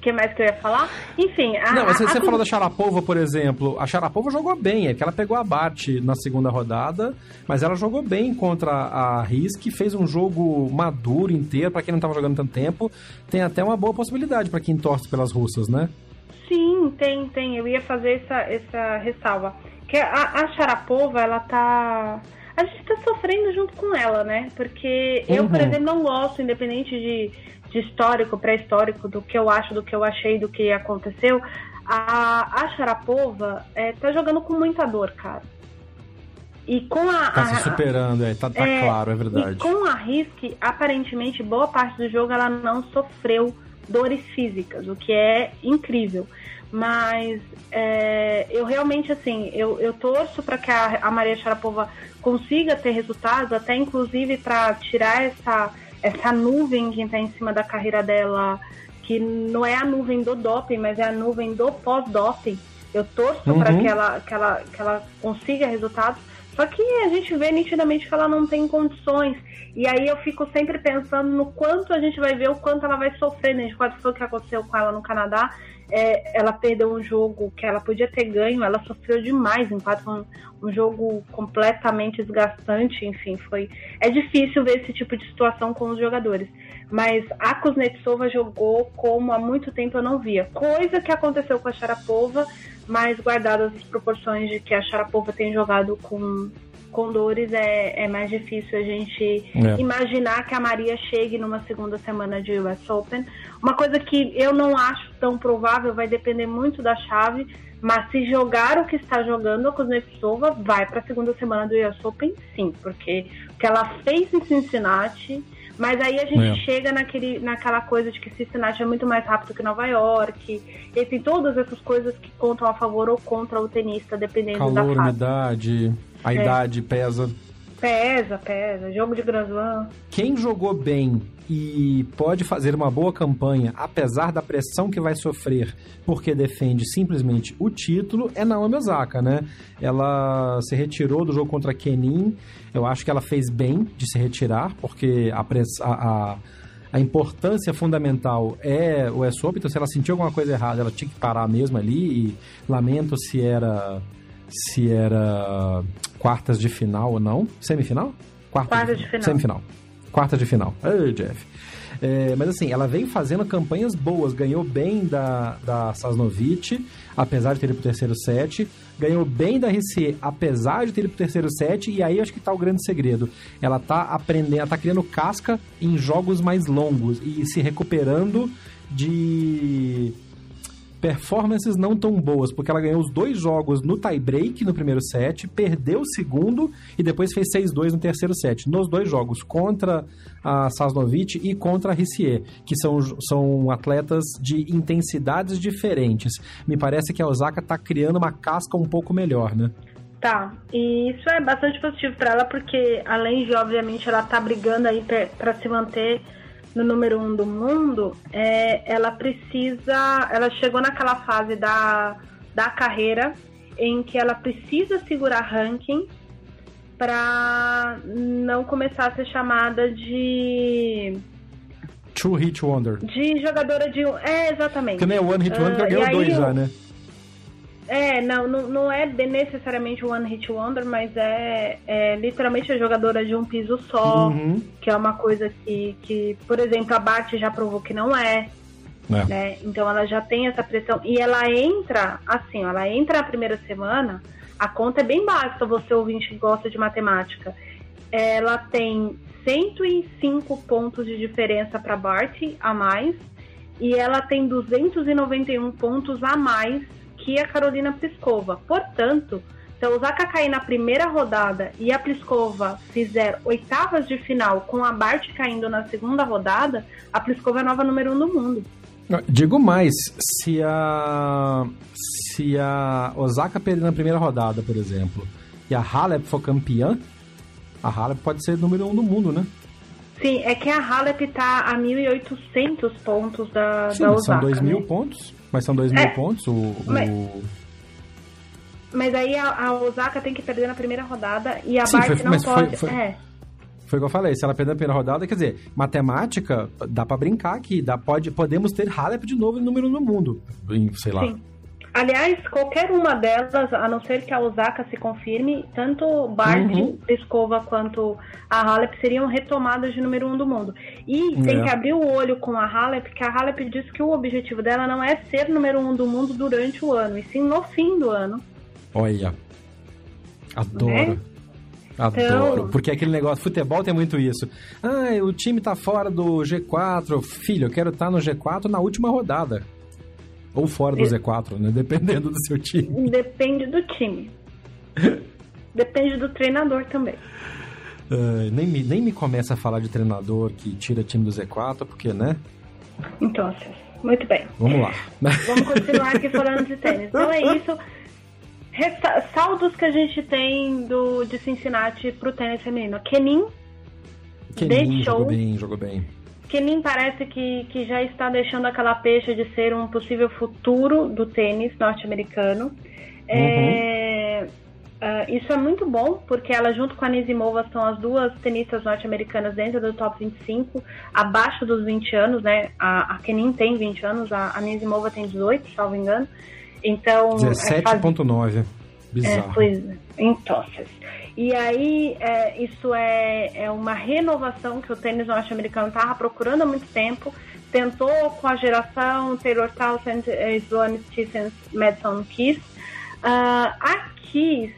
O que mais que eu ia falar? Enfim, a, Não, você, a, você falou da Sharapova, por exemplo. A Sharapova jogou bem, é que ela pegou a Bart na segunda rodada, mas ela jogou bem contra a Risk, fez um jogo maduro inteiro, para quem não estava jogando tanto tempo. Tem até uma boa possibilidade para quem torce pelas russas, né? Sim, tem, tem. Eu ia fazer essa, essa ressalva. Que a, a Sharapova, ela tá a gente tá sofrendo junto com ela, né? Porque eu, por uhum. exemplo, não gosto, independente de de histórico, pré-histórico, do que eu acho, do que eu achei, do que aconteceu, a, a Sharapova é, tá jogando com muita dor, cara. E com a. Tá se superando, é, tá, tá é, claro, é verdade. E com a Risk, aparentemente, boa parte do jogo ela não sofreu dores físicas, o que é incrível. Mas é, eu realmente, assim, eu, eu torço para que a, a Maria Sharapova consiga ter resultados, até inclusive para tirar essa essa nuvem que está em cima da carreira dela, que não é a nuvem do doping, mas é a nuvem do pós-doping. Eu torço uhum. para que ela, que, ela, que ela consiga resultados, só que a gente vê nitidamente que ela não tem condições. E aí eu fico sempre pensando no quanto a gente vai ver o quanto ela vai sofrer, né? Quase foi o que aconteceu com ela no Canadá é, ela perdeu um jogo que ela podia ter ganho, ela sofreu demais, empate um, um jogo completamente desgastante, enfim, foi. É difícil ver esse tipo de situação com os jogadores. Mas a Kuznetsova jogou como há muito tempo eu não via. Coisa que aconteceu com a Sharapova, mas guardadas as proporções de que a Sharapova tem jogado com com dores é, é mais difícil a gente é. imaginar que a Maria chegue numa segunda semana de US Open. Uma coisa que eu não acho tão provável, vai depender muito da chave, mas se jogar o que está jogando a Kuznetsova, vai para a segunda semana do US Open, sim, porque o que ela fez em Cincinnati. Mas aí a gente é. chega naquele, naquela coisa de que Cincinnati é muito mais rápido que Nova York. E tem todas essas coisas que contam a favor ou contra o tenista, dependendo Calor, da fase. umidade. A é. idade pesa. Pesa, pesa. Jogo de Grand Slam. Quem jogou bem e pode fazer uma boa campanha, apesar da pressão que vai sofrer, porque defende simplesmente o título, é Naomi Osaka, né? Ela se retirou do jogo contra Kenin. Eu acho que ela fez bem de se retirar, porque a, press, a, a, a importância fundamental é o S-Open, então se ela sentiu alguma coisa errada, ela tinha que parar mesmo ali. E lamento se era se era quartas de final ou não. Semifinal? Quartas, quartas de, de, final. Semifinal. Quartas de final. Ei, Jeff. É, mas assim, ela vem fazendo campanhas boas, ganhou bem da, da Sasnovic, apesar de ter ido pro terceiro set, ganhou bem da RC, apesar de ter ido pro terceiro set, e aí acho que tá o grande segredo. Ela tá aprendendo, ela tá criando casca em jogos mais longos e se recuperando de performances não tão boas, porque ela ganhou os dois jogos no tie-break no primeiro set, perdeu o segundo e depois fez 6-2 no terceiro set. Nos dois jogos, contra a Sasnovic e contra a Rissier, que são, são atletas de intensidades diferentes. Me parece que a Osaka está criando uma casca um pouco melhor, né? Tá, e isso é bastante positivo para ela, porque além de, obviamente, ela tá brigando aí para se manter no número um do mundo, é, ela precisa. Ela chegou naquela fase da, da carreira em que ela precisa segurar ranking para não começar a ser chamada de. Two Hit Wonder. De jogadora de. É, exatamente. Porque nem One Hit Wonder, uh, ganhou dois já, né? É, não, não, não é necessariamente One Hit Wonder, mas é, é literalmente a jogadora de um piso só, uhum. que é uma coisa que, que, por exemplo, a Bart já provou que não é. É. Né? Então ela já tem essa pressão. E ela entra, assim, ela entra na primeira semana, a conta é bem básica, você ouvinte que gosta de matemática. Ela tem 105 pontos de diferença para Bart a mais, e ela tem 291 pontos a mais que a Carolina Pliskova. Portanto, se a Osaka cair na primeira rodada e a Pliskova fizer oitavas de final com a Bart caindo na segunda rodada, a Pliskova é a nova número um do mundo. Digo mais, se a se a Osaka perder na primeira rodada, por exemplo, e a Halep for campeã, a Halep pode ser número um do mundo, né? Sim, é que a Halep tá a 1.800 pontos da, Sim, da Osaka. são 2.000 né? pontos, mas são 2.000 é, pontos o... Mas, o... mas aí a, a, Osaka tem que perder na primeira rodada e a Sim, Bart foi, não pode... Foi, foi... É. Foi o que eu falei, se ela perder na primeira rodada, quer dizer, matemática, dá para brincar aqui, dá, pode, podemos ter Halep de novo em número no mundo, em, sei lá. Sim. Aliás, qualquer uma delas, a não ser que a Osaka se confirme, tanto Bart, uhum. Escova quanto a Halep seriam retomadas de número um do mundo. E tem é. que abrir o olho com a Halep, porque a Halep diz que o objetivo dela não é ser número um do mundo durante o ano, e sim no fim do ano. Olha, adoro. Né? Adoro, então... porque aquele negócio, futebol tem muito isso. Ah, o time tá fora do G4. Filho, eu quero estar tá no G4 na última rodada. Ou fora do Z4, né? Dependendo do seu time. Depende do time. Depende do treinador também. Uh, nem, me, nem me começa a falar de treinador que tira time do Z4, porque, né? Então, muito bem. Vamos lá. Vamos continuar aqui falando de tênis. Então é isso. Resta saldos que a gente tem do, de Cincinnati pro tênis feminino. Kenin. Kenin jogou bem, jogou bem que nem parece que, que já está deixando aquela peixe de ser um possível futuro do tênis norte-americano. É, uhum. É, uh, isso é muito bom, porque ela, junto com a Nisimova, são as duas tenistas norte-americanas dentro do top 25, abaixo dos 20 anos, né? A, a Kenin tem 20 anos, a, a Nisimova tem 18, salvo engano. Então. 17,9. É. É, pois, então. E aí, é, isso é, é uma renovação que o tênis norte-americano estava procurando há muito tempo. Tentou com a geração Taylor Townsend, Sloane Stephens, Madison Keys. Uh, a Keys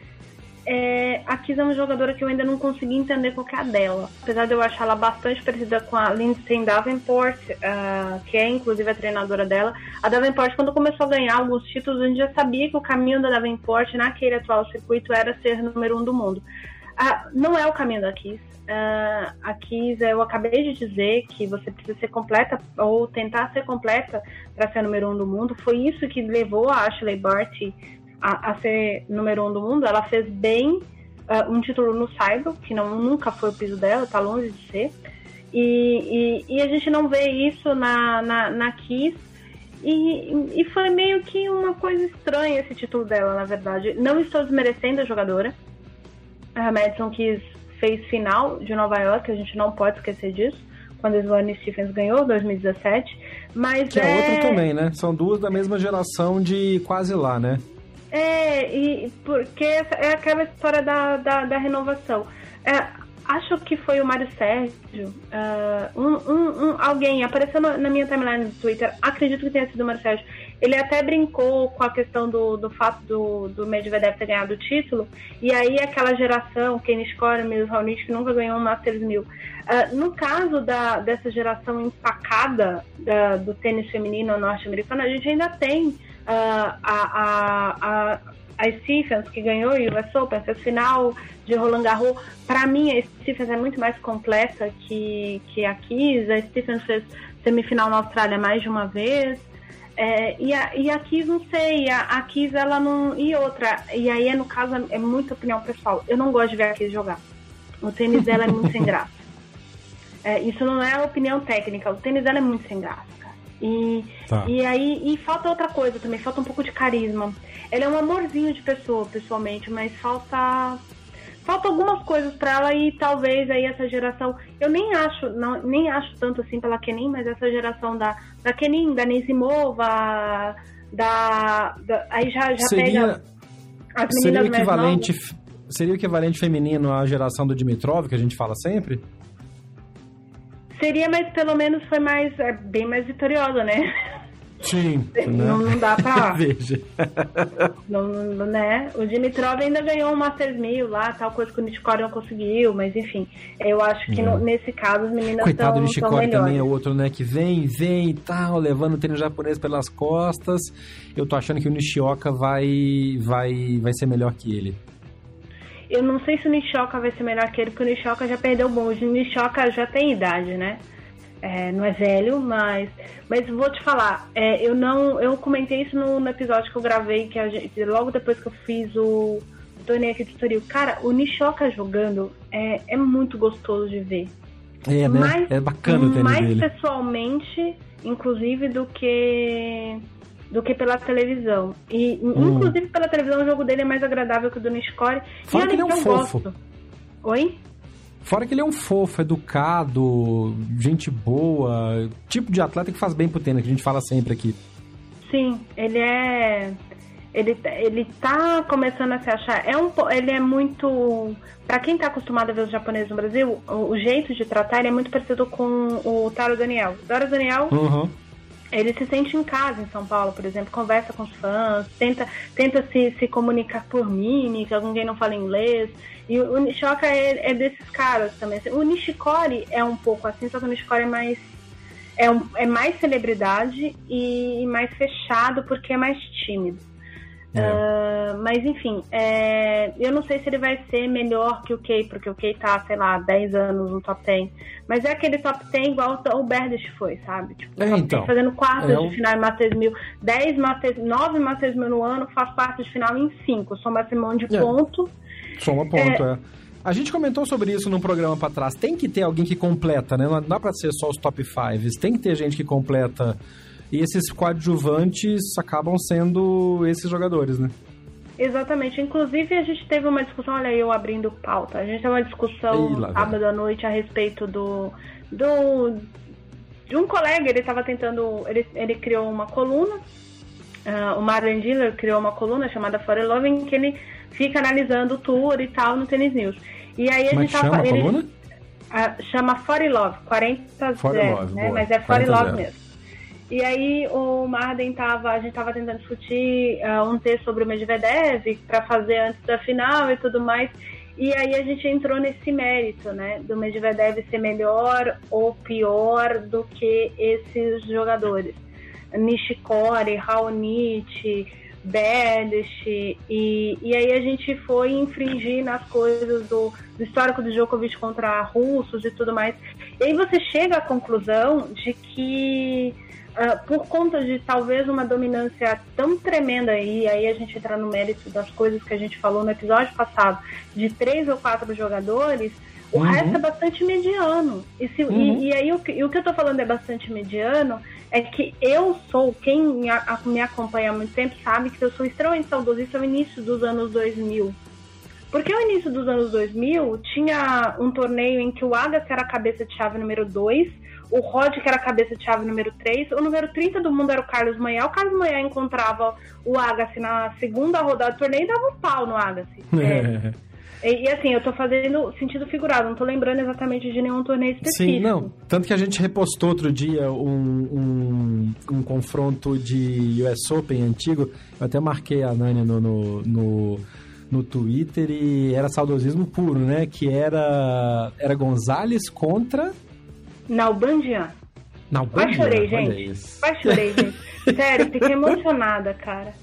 é, a Kiss é uma jogadora que eu ainda não consegui entender qual é a dela. Apesar de eu achar ela bastante parecida com a Lindsay Davenport, uh, que é inclusive a treinadora dela. A Davenport, quando começou a ganhar alguns títulos, a gente já sabia que o caminho da Davenport naquele atual circuito era ser número um do mundo. Uh, não é o caminho da Kiss. Uh, a Kiss, eu acabei de dizer que você precisa ser completa ou tentar ser completa para ser número um do mundo. Foi isso que levou a Ashley Barty a, a ser número um do mundo, ela fez bem uh, um título no Cyber, que não, nunca foi o piso dela, tá longe de ser. E, e, e a gente não vê isso na, na, na Kiss. E, e foi meio que uma coisa estranha esse título dela, na verdade. Não estou desmerecendo a jogadora. A Madison Kiss fez final de Nova York, a gente não pode esquecer disso quando a Sloane Stephens ganhou, 2017. Mas que é... é outra também, né? São duas da mesma geração de quase lá, né? É, e porque é aquela história da, da, da renovação. É, acho que foi o Mário Sérgio, uh, um, um, um, alguém apareceu na minha timeline do Twitter, acredito que tenha sido o Mário Sérgio. Ele até brincou com a questão do, do fato do, do Medvedev ter ganhado o título, e aí aquela geração, Kenny Score, Mills Raonic, que nunca ganhou um Masters 1000. Uh, no caso da, dessa geração empacada da, do tênis feminino norte-americano, a gente ainda tem uh, a, a, a, a Stephens, que ganhou o US Open, fez final de Roland Garros. Para mim, a Stephens é muito mais completa que, que a Kiss. A Stephens fez semifinal na Austrália mais de uma vez. É, e, a, e a Kiss, não sei, a, a Kiss, ela não. E outra, e aí, no caso, é muita opinião pessoal. Eu não gosto de ver a Kiss jogar. O tênis dela é muito sem graça. É, isso não é opinião técnica, o tênis dela é muito sem graça. E, tá. e aí e falta outra coisa também, falta um pouco de carisma. Ela é um amorzinho de pessoa, pessoalmente, mas falta falta algumas coisas para ela e talvez aí essa geração, eu nem acho, não, nem acho tanto assim pela Kenin, mas essa geração da, da Kenin, da Nisimova, da, da aí já, já seria, pega as meninas seria o equivalente seria o equivalente feminino à geração do Dimitrov que a gente fala sempre? Seria, mas pelo menos foi mais é, bem mais vitoriosa, né? Sim. Não, né? não dá pra. Veja. Não, né? O Dimitrov ainda ganhou um Masters 1000 lá, tal coisa que o Nishikori não conseguiu, mas enfim. Eu acho que no, nesse caso as meninas Coitado do Nishikori também é outro, né? Que vem, vem e tal, levando o tênis japonês pelas costas. Eu tô achando que o Nishioka vai, vai, vai ser melhor que ele. Eu não sei se o Nishioka vai ser melhor que ele, porque o Nishioka já perdeu o bonde. O Nishioka já tem idade, né? É, não é velho, mas, mas vou te falar, é, eu não, eu comentei isso no, no, episódio que eu gravei, que gente, logo depois que eu fiz o, o torneio aqui do Toril. Cara, o Nishoka jogando é, é muito gostoso de ver. É, né? Mais, é bacana o Mais dele. pessoalmente, inclusive, do que do que pela televisão. E, hum. inclusive, pela televisão, o jogo dele é mais agradável que o do Nishikori. Fala e que ele é um fofo. Gosto. Oi? Fora que ele é um fofo, educado, gente boa, tipo de atleta que faz bem pro tênis, que a gente fala sempre aqui. Sim, ele é. Ele, ele tá começando a se achar. É um, ele é muito. Para quem tá acostumado a ver os japoneses no Brasil, o, o, jeito de tratar ele é muito parecido com o Taro Daniel. Taro Daniel. Uhum ele se sente em casa em São Paulo, por exemplo, conversa com os fãs, tenta, tenta se, se comunicar por mímica, quem não fala inglês. E o Nishoka é, é, desses caras também. O Nishikori é um pouco assim, só que o Nishikori é mais. É, um, é mais celebridade e mais fechado porque é mais tímido. Uh, mas enfim, é, eu não sei se ele vai ser melhor que o Kay, porque o Kay tá, sei lá, 10 anos no top 10. Mas é aquele top 10 igual o Berdych foi, sabe? Tipo, é, então, fazendo quartas é de final em Masters 1000, 10 Masters, 9 Masters 1000 no ano, faz quartas de final em 5. Soma esse monte de é. ponto. Soma ponto, é. A gente comentou sobre isso num programa para trás. Tem que ter alguém que completa, né? Não dá para ser só os top 5. Tem que ter gente que completa e esses coadjuvantes acabam sendo esses jogadores, né? Exatamente. Inclusive, a gente teve uma discussão, olha aí eu abrindo pauta. A gente teve uma discussão sábado à noite a respeito do. do de um colega, ele estava tentando. Ele, ele criou uma coluna. Uh, o Marlon Diller criou uma coluna chamada For Love, em que ele fica analisando o tour e tal no Tennis News. E aí a Como é gente chama tava, a ele, coluna? Uh, chama For Love, 40 For Love, né? boa. Mas é For 40 Love mesmo. E aí o Marden tava, a gente tava tentando discutir uh, um texto sobre o Medvedev para fazer antes da final e tudo mais. E aí a gente entrou nesse mérito, né, do Medvedev ser melhor ou pior do que esses jogadores. Nishikori, Raonic, Berdych, e, e aí a gente foi infringir nas coisas do, do histórico do Djokovic contra russos e tudo mais. E aí você chega à conclusão de que uh, por conta de talvez uma dominância tão tremenda, e aí a gente entra no mérito das coisas que a gente falou no episódio passado, de três ou quatro jogadores, o Uhum. resto é bastante mediano. E, se- e- Uhum. e aí o que, e o que eu tô falando é bastante mediano, é que eu sou, quem me, a- me acompanha há muito tempo sabe que eu sou extremamente saudosista ao início dos anos 2000. Porque no início dos anos 2000 tinha um torneio em que o Agassi era a cabeça de chave número 2, o Rod que era a cabeça de chave número 3, o número 30 do mundo era o Carlos Manhã. O Carlos Manhã encontrava o Agassi na segunda rodada do torneio e dava um pau no Agassi. É. E, e assim, eu tô fazendo sentido figurado, não tô lembrando exatamente de nenhum torneio específico. Sim, não. Tanto que a gente repostou outro dia um, um, um confronto de US Open antigo. Eu até marquei a Nânia no, no, no, no Twitter e era saudosismo puro, né? Que era, era Gonzalez contra. Nalbandian. Não, Quase chorei, gente. Quase chorei, gente. Sério, fiquei emocionada, cara.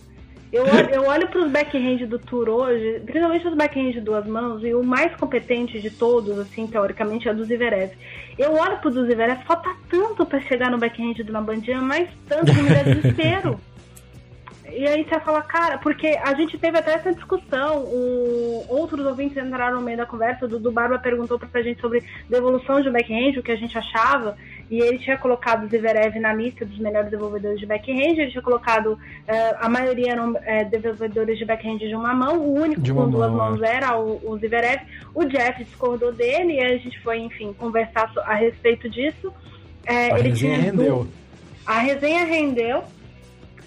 Eu, olho- eu olho pros backhand do Tour hoje, principalmente os backhand de duas mãos, e o mais competente de todos, assim, teoricamente, é o do Zverev. Eu olho pro do Zverev, falta tanto pra chegar no backhand do Nalbandian, mas tanto que me dá desespero. E aí você fala, cara, porque a gente teve até essa discussão, o, outros ouvintes entraram no meio da conversa, o Dudu Barba perguntou pra gente sobre devolução de backhand, o que a gente achava, e ele tinha colocado o Zverev na lista dos melhores devolvedores de backhand, ele tinha colocado, uh, a maioria eram uh, devolvedores de backhand de uma mão, o único com duas mãos é. era o, o Zverev, o Jeff discordou dele, e a gente foi, enfim, conversar a respeito disso. É, a ele resenha rendeu. A resenha rendeu,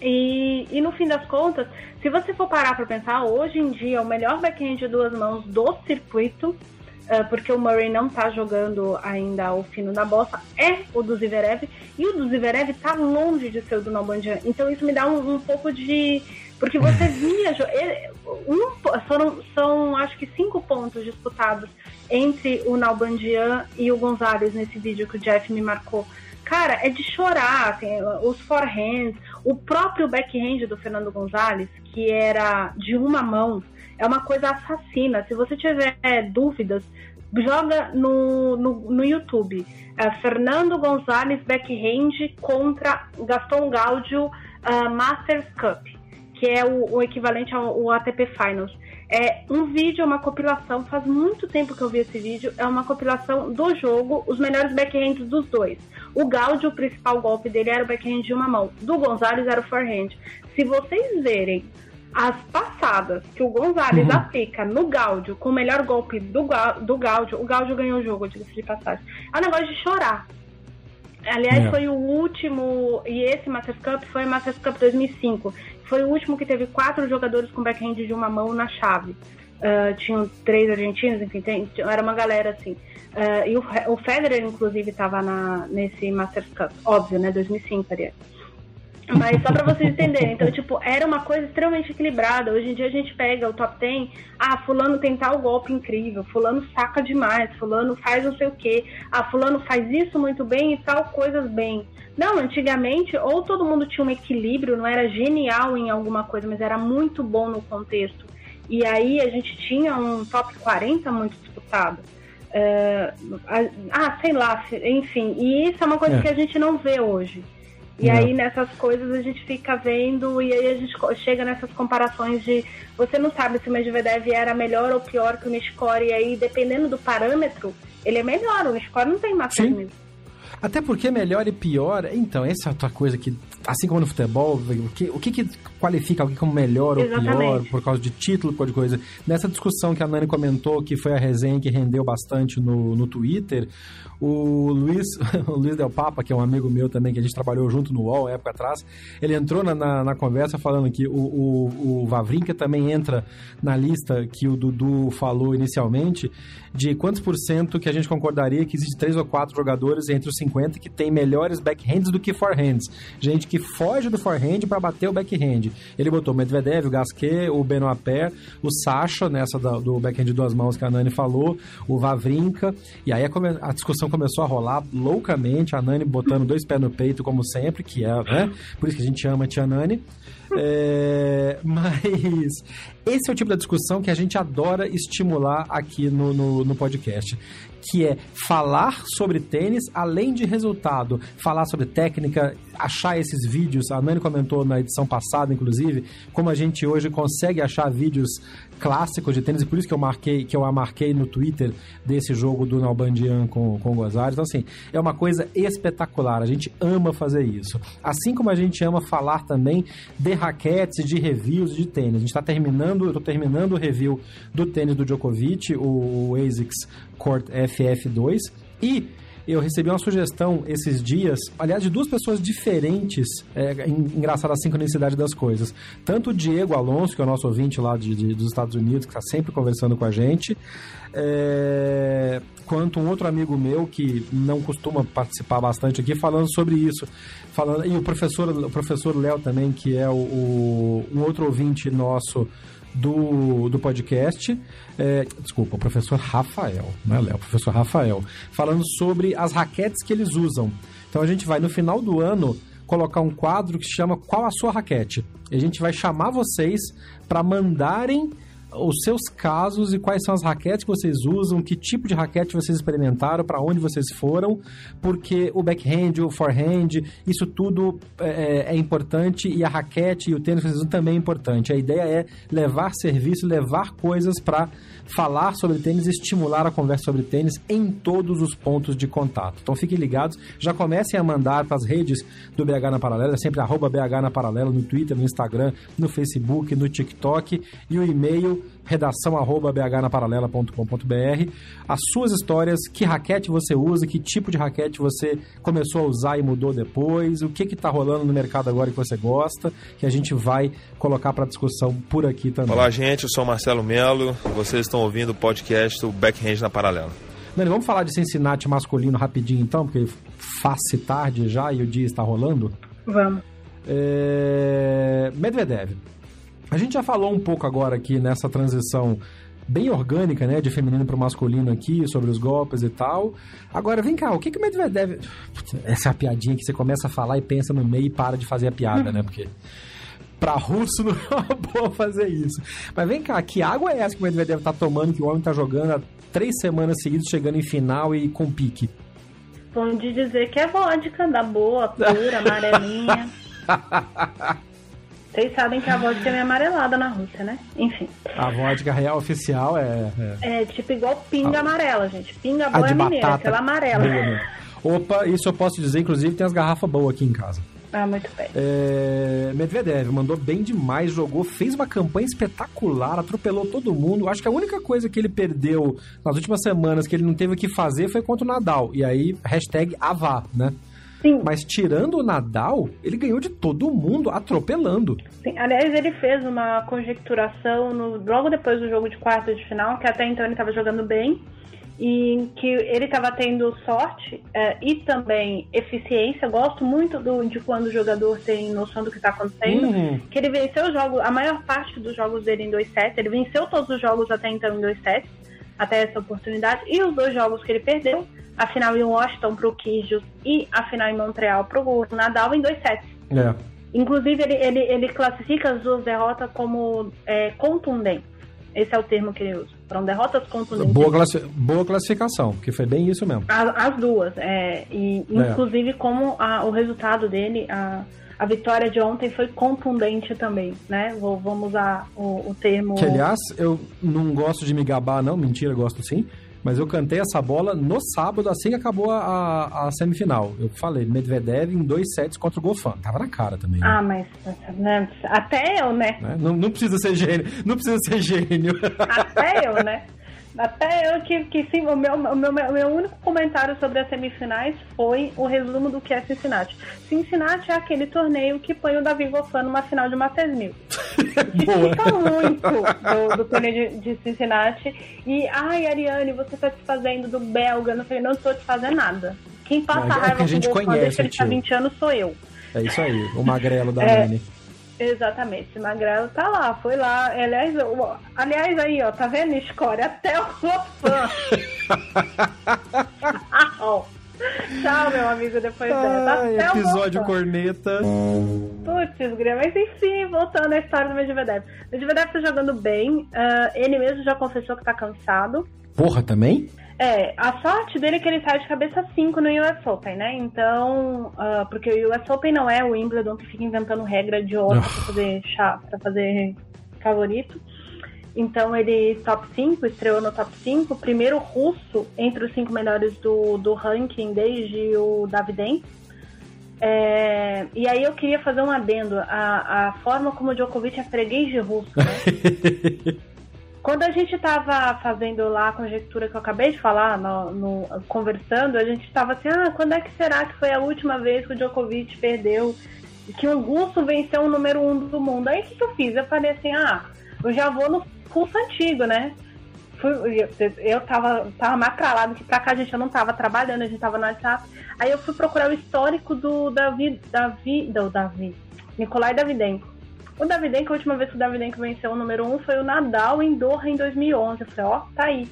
e, e no fim das contas, se você for parar para pensar, hoje em dia o melhor backhand de duas mãos do circuito, uh, porque o Murray não está jogando ainda o fino da bossa, é o do Zverev, e o do Zverev está longe de ser o do Nalbandian. Então isso me dá um, um pouco de... Porque você via... Um, foram, são, acho que, cinco pontos disputados entre o Nalbandian e o Gonzalez nesse vídeo que o Jeff me marcou. Cara, é de chorar, assim, os forehands, o próprio backhand do Fernando Gonzalez, que era de uma mão, é uma coisa assassina. Se você tiver dúvidas, joga no, no, no YouTube. É, Fernando Gonzalez backhand contra Gaston Gaudio uh, Masters Cup, que é o, o equivalente ao, ao ATP Finals. É um vídeo, uma compilação, faz muito tempo que eu vi esse vídeo, é uma compilação do jogo, os melhores backhands dos dois. O Gaudio, o principal golpe dele era o backhand de uma mão. Do Gonzalez era o forehand. Se vocês verem as passadas que o Gonzalez uhum. aplica no Gaudio, com o melhor golpe do, do Gaudio, o Gaudio ganhou o jogo, diga-se de passagem. É um negócio de chorar. Aliás, é. foi o último, e esse Masters Cup foi o Masters Cup 2005. Foi o último que teve quatro jogadores com backhand de uma mão na chave. Uh, tinham três argentinos, enfim, tem, era uma galera assim. Uh, e o, o Federer, inclusive, estava nesse Masters Cup. Óbvio, né? 2005, aliás. Mas só para vocês entenderem, então, tipo, era uma coisa extremamente equilibrada. Hoje em dia a gente pega o top 10, ah, fulano tem tal golpe incrível, fulano saca demais, fulano faz não sei o quê, ah, fulano faz isso muito bem e tal coisas bem. Não, antigamente, ou todo mundo tinha um equilíbrio, não era genial em alguma coisa, mas era muito bom no contexto. E aí a gente tinha um top 40 muito disputado. Uh, ah, sei lá, enfim. E isso é uma coisa é. que a gente não vê hoje. E não. aí nessas coisas a gente fica vendo e aí a gente chega nessas comparações de você não sabe se o Medvedev era melhor ou pior que o Nishikori e aí dependendo do parâmetro, ele é melhor, o Nishikori não tem massa até porque melhor e pior, então, essa é outra coisa que, assim como no futebol, o que, o que, que qualifica alguém como melhor Exatamente. ou pior por causa de título, por de coisa. Nessa discussão que a Nani comentou, que foi a resenha que rendeu bastante no, no Twitter, o Luiz, o Luiz Del Papa, que é um amigo meu também, que a gente trabalhou junto no UOL época atrás, ele entrou na, na, na conversa falando que o, o, o Vavrinka também entra na lista que o Dudu falou inicialmente, de quantos por cento que a gente concordaria que existe três ou quatro jogadores entre os 50 que tem melhores backhands do que forehands. Gente que foge do forehand para bater o backhand. Ele botou o Medvedev, o Gasquet, o Benoit Paire, o Sacha, nessa da, do backhand de duas mãos que a Nani falou, o Vavrinka, e aí a, a, discussão começou a rolar loucamente, a Nani botando dois pés no peito, como sempre, que é, né? Por isso que a gente ama a tia Nani. É, mas esse é o tipo da discussão que a gente adora estimular aqui no, no, no podcast que é falar sobre tênis além de resultado, falar sobre técnica, achar esses vídeos. A Nani comentou na edição passada, inclusive, como a gente hoje consegue achar vídeos clássicos de tênis, e por isso que eu marquei, que eu a marquei no Twitter desse jogo do Nalbandian com, com o Gozares. Então, assim, é uma coisa espetacular. A gente ama fazer isso. Assim como a gente ama falar também de raquetes, de reviews de tênis. A gente está terminando, eu estou terminando o review do tênis do Djokovic, o ASICS Court FF2, e eu recebi uma sugestão esses dias, aliás, de duas pessoas diferentes, é, engraçada a sincronicidade das coisas. Tanto o Diego Alonso, que é o nosso ouvinte lá de, de dos Estados Unidos, que está sempre conversando com a gente, é, quanto um outro amigo meu que não costuma participar bastante aqui, falando sobre isso. Falando, e o professor o professor Léo também, que é o, o um outro ouvinte nosso do, do podcast. É, desculpa, o professor Rafael, não é Léo, o professor Rafael, falando sobre as raquetes que eles usam. Então a gente vai no final do ano colocar um quadro que se chama Qual a sua raquete? E a gente vai chamar vocês para mandarem os seus casos e quais são as raquetes que vocês usam, que tipo de raquete vocês experimentaram, para onde vocês foram, porque o backhand, o forehand, isso tudo é, é, importante e a raquete e o tênis que vocês usam também é importante. A ideia é levar serviço, levar coisas para falar sobre tênis e estimular a conversa sobre tênis em todos os pontos de contato. Então fiquem ligados, já comecem a mandar para as redes do BH na Paralela, sempre arroba BH na Paralela, no Twitter, no Instagram, no Facebook, no TikTok e o e-mail redação arroba bhnaparalela.com.br as suas histórias, que raquete você usa, que tipo de raquete você começou a usar e mudou depois, o que está rolando no mercado agora que você gosta, que a gente vai colocar para discussão por aqui também. Olá gente, eu sou Marcelo Melo, vocês estão ouvindo o podcast do Backhand na Paralela. Dani, vamos falar de Cincinnati masculino rapidinho então, porque faz-se tarde já e o dia está rolando? Vamos. É... Medvedev. A gente já falou um pouco agora aqui nessa transição bem orgânica, né, de feminino para masculino aqui, sobre os golpes e tal. Agora, vem cá, o que que o Medvedev... Essa é a piadinha que você começa a falar e pensa no meio e para de fazer a piada, né, porque para russo não é uma boa fazer isso. Mas vem cá, que água é essa que o Medvedev tá tomando, que o homem tá jogando há três semanas seguidas, chegando em final e com pique? Bom de dizer que é vodka, da boa, pura, amarelinha. Vocês sabem que a vodka é meio amarelada na Rússia, né? Enfim. A vodka real oficial é. É, é tipo igual pinga ah. amarela, gente. Pinga boa é mineira, aquela amarela. Boa, Opa, isso eu posso dizer, inclusive tem as garrafas boas aqui em casa. Ah, muito bem. É, Medvedev mandou bem demais, jogou, fez uma campanha espetacular, atropelou todo mundo. Acho que a única coisa que ele perdeu nas últimas semanas que ele não teve o que fazer foi contra o Nadal. E aí, hashtag Avá, né? Sim. Mas tirando o Nadal, ele ganhou de todo mundo, atropelando. Sim. Aliás, ele fez uma conjecturação no, logo depois do jogo de quarta de final, que até então ele estava jogando bem, e que ele estava tendo sorte é, e também eficiência. Gosto muito do, de quando o jogador tem noção do que está acontecendo. Uhum. Que ele venceu os jogos, a maior parte dos jogos dele em 2 sets. Ele venceu todos os jogos até então em 2 sets, até essa oportunidade. E os dois jogos que ele perdeu, a final em Washington para o Kyrgios e a final em Montreal para o Nadal em dois sets. É. Inclusive, ele, ele, ele classifica as duas derrotas como é, contundentes. Esse é o termo que ele usa. Foram derrotas contundentes. Boa, classi boa classificação, porque foi bem isso mesmo. As, as duas. É, e, é. inclusive, como a, o resultado dele, a, a vitória de ontem foi contundente também, né? Vou, vamos usar o, o termo. Que, aliás, eu não gosto de me gabar, não. Mentira, gosto sim. Mas eu cantei essa bola no sábado, assim que acabou a, a, semifinal. Eu falei, Medvedev em dois sets contra o Golfan. Tava na cara também. Né? Ah, mas né, até eu, né? né? Não, não precisa ser gênio. Não precisa ser gênio. Até eu, né? Até eu que, que sim, o meu, meu, meu único comentário sobre as semifinais foi o resumo do que é Cincinnati. Cincinnati é aquele torneio que põe o Davi Goffin numa final de Masters 1000. Fica muito do, do torneio de, de, Cincinnati. E, ai, Ariane, você tá se fazendo do belga. Não, não tô te fazendo nada. Quem passa é, raiva é que a gente com o conhece, ele tá 20 anos sou eu. É isso aí, o magrelo da é, Nani. Exatamente, esse magrelo tá lá, foi lá. Aliás, aliás aí, ó, tá vendo, Escória? Até o fã. Tchau, meu amigo, depois dessa. Até episódio o corneta. Putz, Grêmio. Mas enfim, voltando à história do Medvedev. O Medvedev tá jogando bem. Uh, ele mesmo já confessou que tá cansado. Porra, também? É, a sorte dele é que ele sai de cabeça 5 no US Open, né? Então, uh, porque o US Open não é o Wimbledon que fica inventando regra de ouro pra fazer chá, pra fazer favorito. Então ele top 5, estreou no top 5, primeiro russo entre os cinco melhores do, do ranking desde o Davidenko. É, e aí eu queria fazer um adendo, a, a forma como o Djokovic é freguês de russo, né? Quando a gente estava fazendo lá a conjectura que eu acabei de falar, no, no, conversando, a gente estava assim, ah, quando é que será que foi a última vez que o Djokovic perdeu? Que o Gusto venceu o número um do mundo. Aí o que, que eu fiz? Eu falei assim, ah, eu já vou no curso antigo, né? Eu tava, tava macralado que pra cá a gente eu não tava trabalhando, a gente tava no WhatsApp. Aí eu fui procurar o histórico do Davi, Davi, do Davi, Nicolai Davidenko. O Davidenko, a última vez que o Davidenko venceu o número 1 um foi o Nadal em Doha em 2011. Eu falei, ó, tá aí.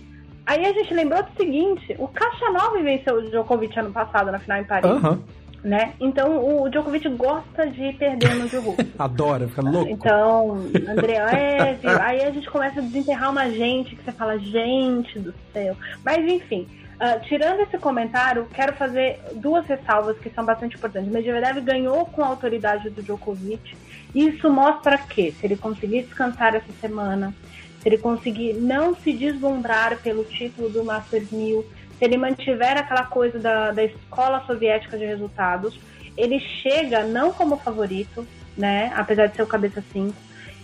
Aí a gente lembrou do seguinte, o Caixa 9 venceu o Djokovic ano passado na final em Paris. Uhum. né? Então o Djokovic gosta de perder no jogo. Adora, fica louco. Então, André, é, aí a gente começa a desenterrar uma gente que você fala, gente do céu. Mas enfim, uh, tirando esse comentário, quero fazer duas ressalvas que são bastante importantes. Medvedev ganhou com a autoridade do Djokovic. Isso mostra que, se ele conseguir descansar essa semana, se ele conseguir não se deslumbrar pelo título do Masters 1000, se ele mantiver aquela coisa da, da escola soviética de resultados, ele chega não como favorito, né? Apesar de ser o cabeça 5,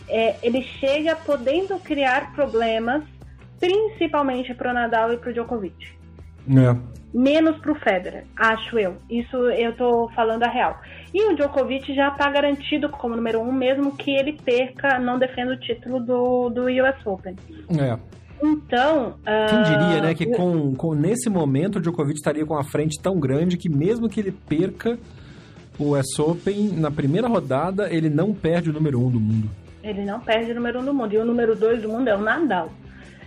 é, ele chega podendo criar problemas, principalmente para o Nadal e para o Djokovic. É. Menos para o Federer, acho eu. Isso eu tô falando a real. E o Djokovic já está garantido como número um, mesmo que ele perca, não defenda o título do, do US Open. É. Então. Quem diria, né, que com, com, nesse momento o Djokovic estaria com a frente tão grande que mesmo que ele perca o US Open na primeira rodada, ele não perde o número um do mundo. Ele não perde o número um do mundo. E o número dois do mundo é o Nadal.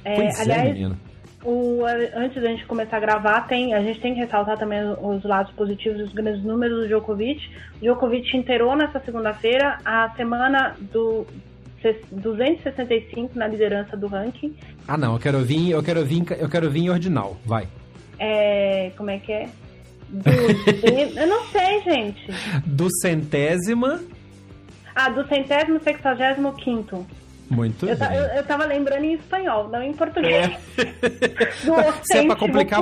É, pois é, aliás, é, o, antes da gente começar a gravar, tem, a gente tem que ressaltar também os lados positivos os grandes números do Djokovic. O Djokovic inteirou nessa segunda-feira a semana do 265 na liderança do ranking. Ah, não, eu quero vir, eu quero vir, eu quero vir ordinal, vai. É, como é que é? Do, eu não sei, gente. Do centésima. Ah, do centésimo sexagésimo quinto. Muito eu, bem. Eu, eu tava lembrando em espanhol, não em português. É. Se é pra complicar,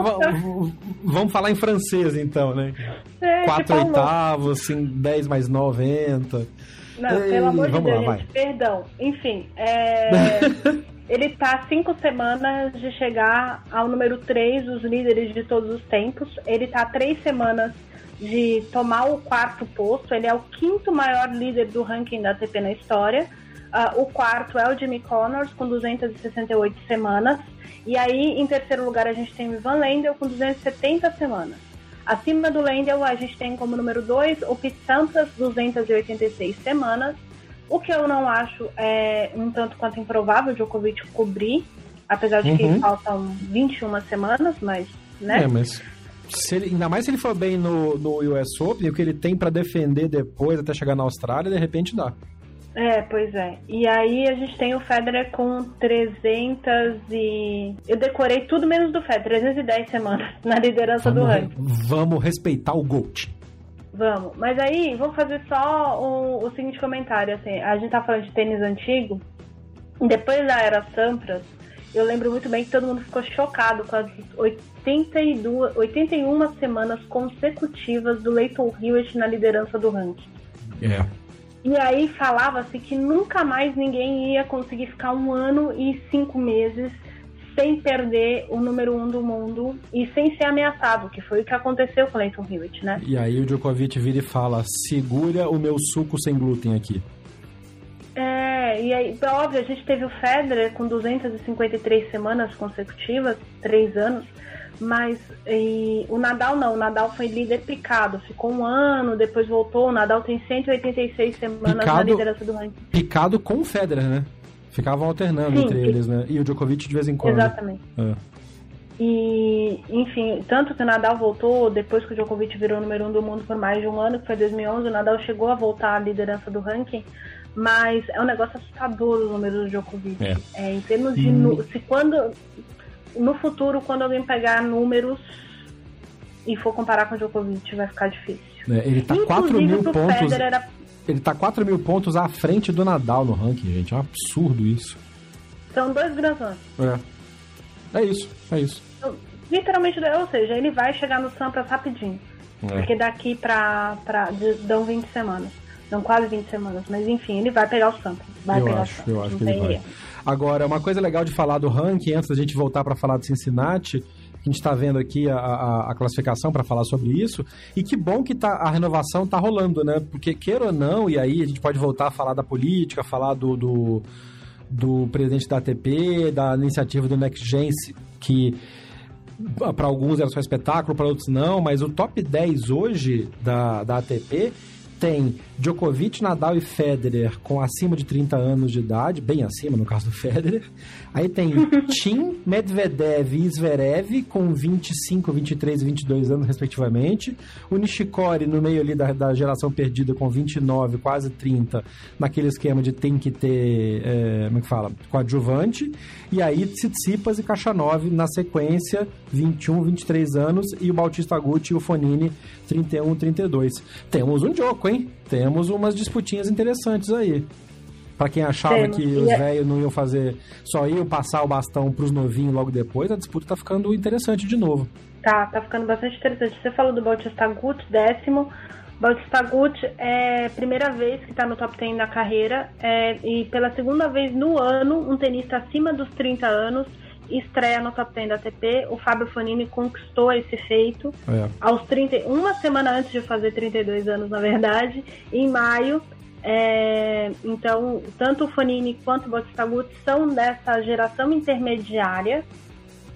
vamos falar em francês então, né? É, Quatro oitavos, assim, 10 mais 90. Não, Ei, pelo amor de Deus, lá, gente, perdão. Enfim, é... ele está cinco semanas de chegar ao número 3 dos líderes de todos os tempos. Ele está três semanas de tomar o quarto posto. Ele é o quinto maior líder do ranking da ATP na história. Uh, o quarto é o Jimmy Connors, com 268 semanas. E aí, em terceiro lugar, a gente tem o Ivan Lendl, com 270 semanas. Acima do Lendl, a gente tem como número 2 o Pete Sampras, 286 semanas. O que eu não acho é um tanto quanto improvável o Djokovic cobrir, apesar de uhum. que faltam 21 semanas, mas, né? É, mas se ele, ainda mais se ele for bem no, no US Open, o que ele tem para defender depois até chegar na Austrália, de repente dá. É, pois é. E aí a gente tem o Federer com 300 e... Eu decorei tudo menos do Federer, 310 semanas na liderança vamos, do ranking. Vamos respeitar o GOAT. Vamos. Mas aí, vou fazer só o, o seguinte comentário, assim. A gente tá falando de tênis antigo. Depois da era Sampras, eu lembro muito bem que todo mundo ficou chocado com as 82, 81 semanas consecutivas do Leighton Hewitt na liderança do ranking. É. E aí falava-se que nunca mais ninguém ia conseguir ficar um ano e cinco meses sem perder o número um do mundo e sem ser ameaçado, que foi o que aconteceu com o Leighton Hewitt, né? E aí o Djokovic vira e fala, segura o meu suco sem glúten aqui. É, e aí, óbvio, a gente teve o Federer com 253 semanas consecutivas, três anos, mas e, o Nadal não, o Nadal foi líder picado, ficou um ano, depois voltou. O Nadal tem 186 semanas picado, na liderança do ranking. Picado com o Federer, né? Ficavam alternando Sim, entre eles, né? E o Djokovic de vez em quando. Exatamente. É. E, enfim, tanto que o Nadal voltou depois que o Djokovic virou o número um do mundo por mais de um ano, que foi 2011, o Nadal chegou a voltar à liderança do ranking, mas é um negócio assustador o número do Djokovic. É. é em termos de. Hum. Se quando no futuro, quando alguém pegar números e for comparar com o Djokovic, vai ficar difícil. É, ele tá 4 mil pontos. Era... Ele tá 4 mil pontos à frente do Nadal no ranking, gente. É um absurdo isso. São dois grandes É. É isso, é isso. Então, literalmente, ou seja, ele vai chegar no Sampras rapidinho. É. Porque daqui pra, pra. dão 20 semanas. Dão quase 20 semanas. Mas enfim, ele vai pegar o Sampras. Vai eu pegar acho, o Sampras. Eu acho que ele vai. Erro. Agora, uma coisa legal de falar do ranking, antes da gente voltar para falar do Cincinnati, a gente está vendo aqui a, a, a classificação para falar sobre isso, e que bom que tá, a renovação está rolando, né? Porque, queira ou não, e aí a gente pode voltar a falar da política, falar do, do, do presidente da ATP, da iniciativa do Next Gen, que para alguns era só espetáculo, para outros não, mas o top 10 hoje da, da ATP tem Djokovic, Nadal e Federer com acima de 30 anos de idade, bem acima no caso do Federer. Aí tem Tim, Medvedev e Zverev com 25, 23 e 22 anos, respectivamente. O Nishikori no meio ali da, da geração perdida com 29, quase 30, naquele esquema de tem que ter, é, como é que fala, coadjuvante. E aí Tsitsipas e Kachanov na sequência, 21, 23 anos. E o Bautista Gucci e o Fonini, 31, 32. Temos um jogo, hein? Temos umas disputinhas interessantes aí. Para quem achava Temos. que os é- velhos não iam fazer, só iam passar o bastão pros novinhos logo depois, a disputa tá ficando interessante de novo. Tá, tá ficando bastante interessante. Você falou do Bautista Gucci, décimo. Bautista Gucci é a primeira vez que está no top 10 da carreira é, e pela segunda vez no ano, um tenista acima dos 30 anos estreia no top 10 da ATP. O Fábio Fonini conquistou esse feito é. aos 30, uma semana antes de fazer 32 anos, na verdade, em maio. É, então, tanto o Fonini quanto o Bautista Gucci são dessa geração intermediária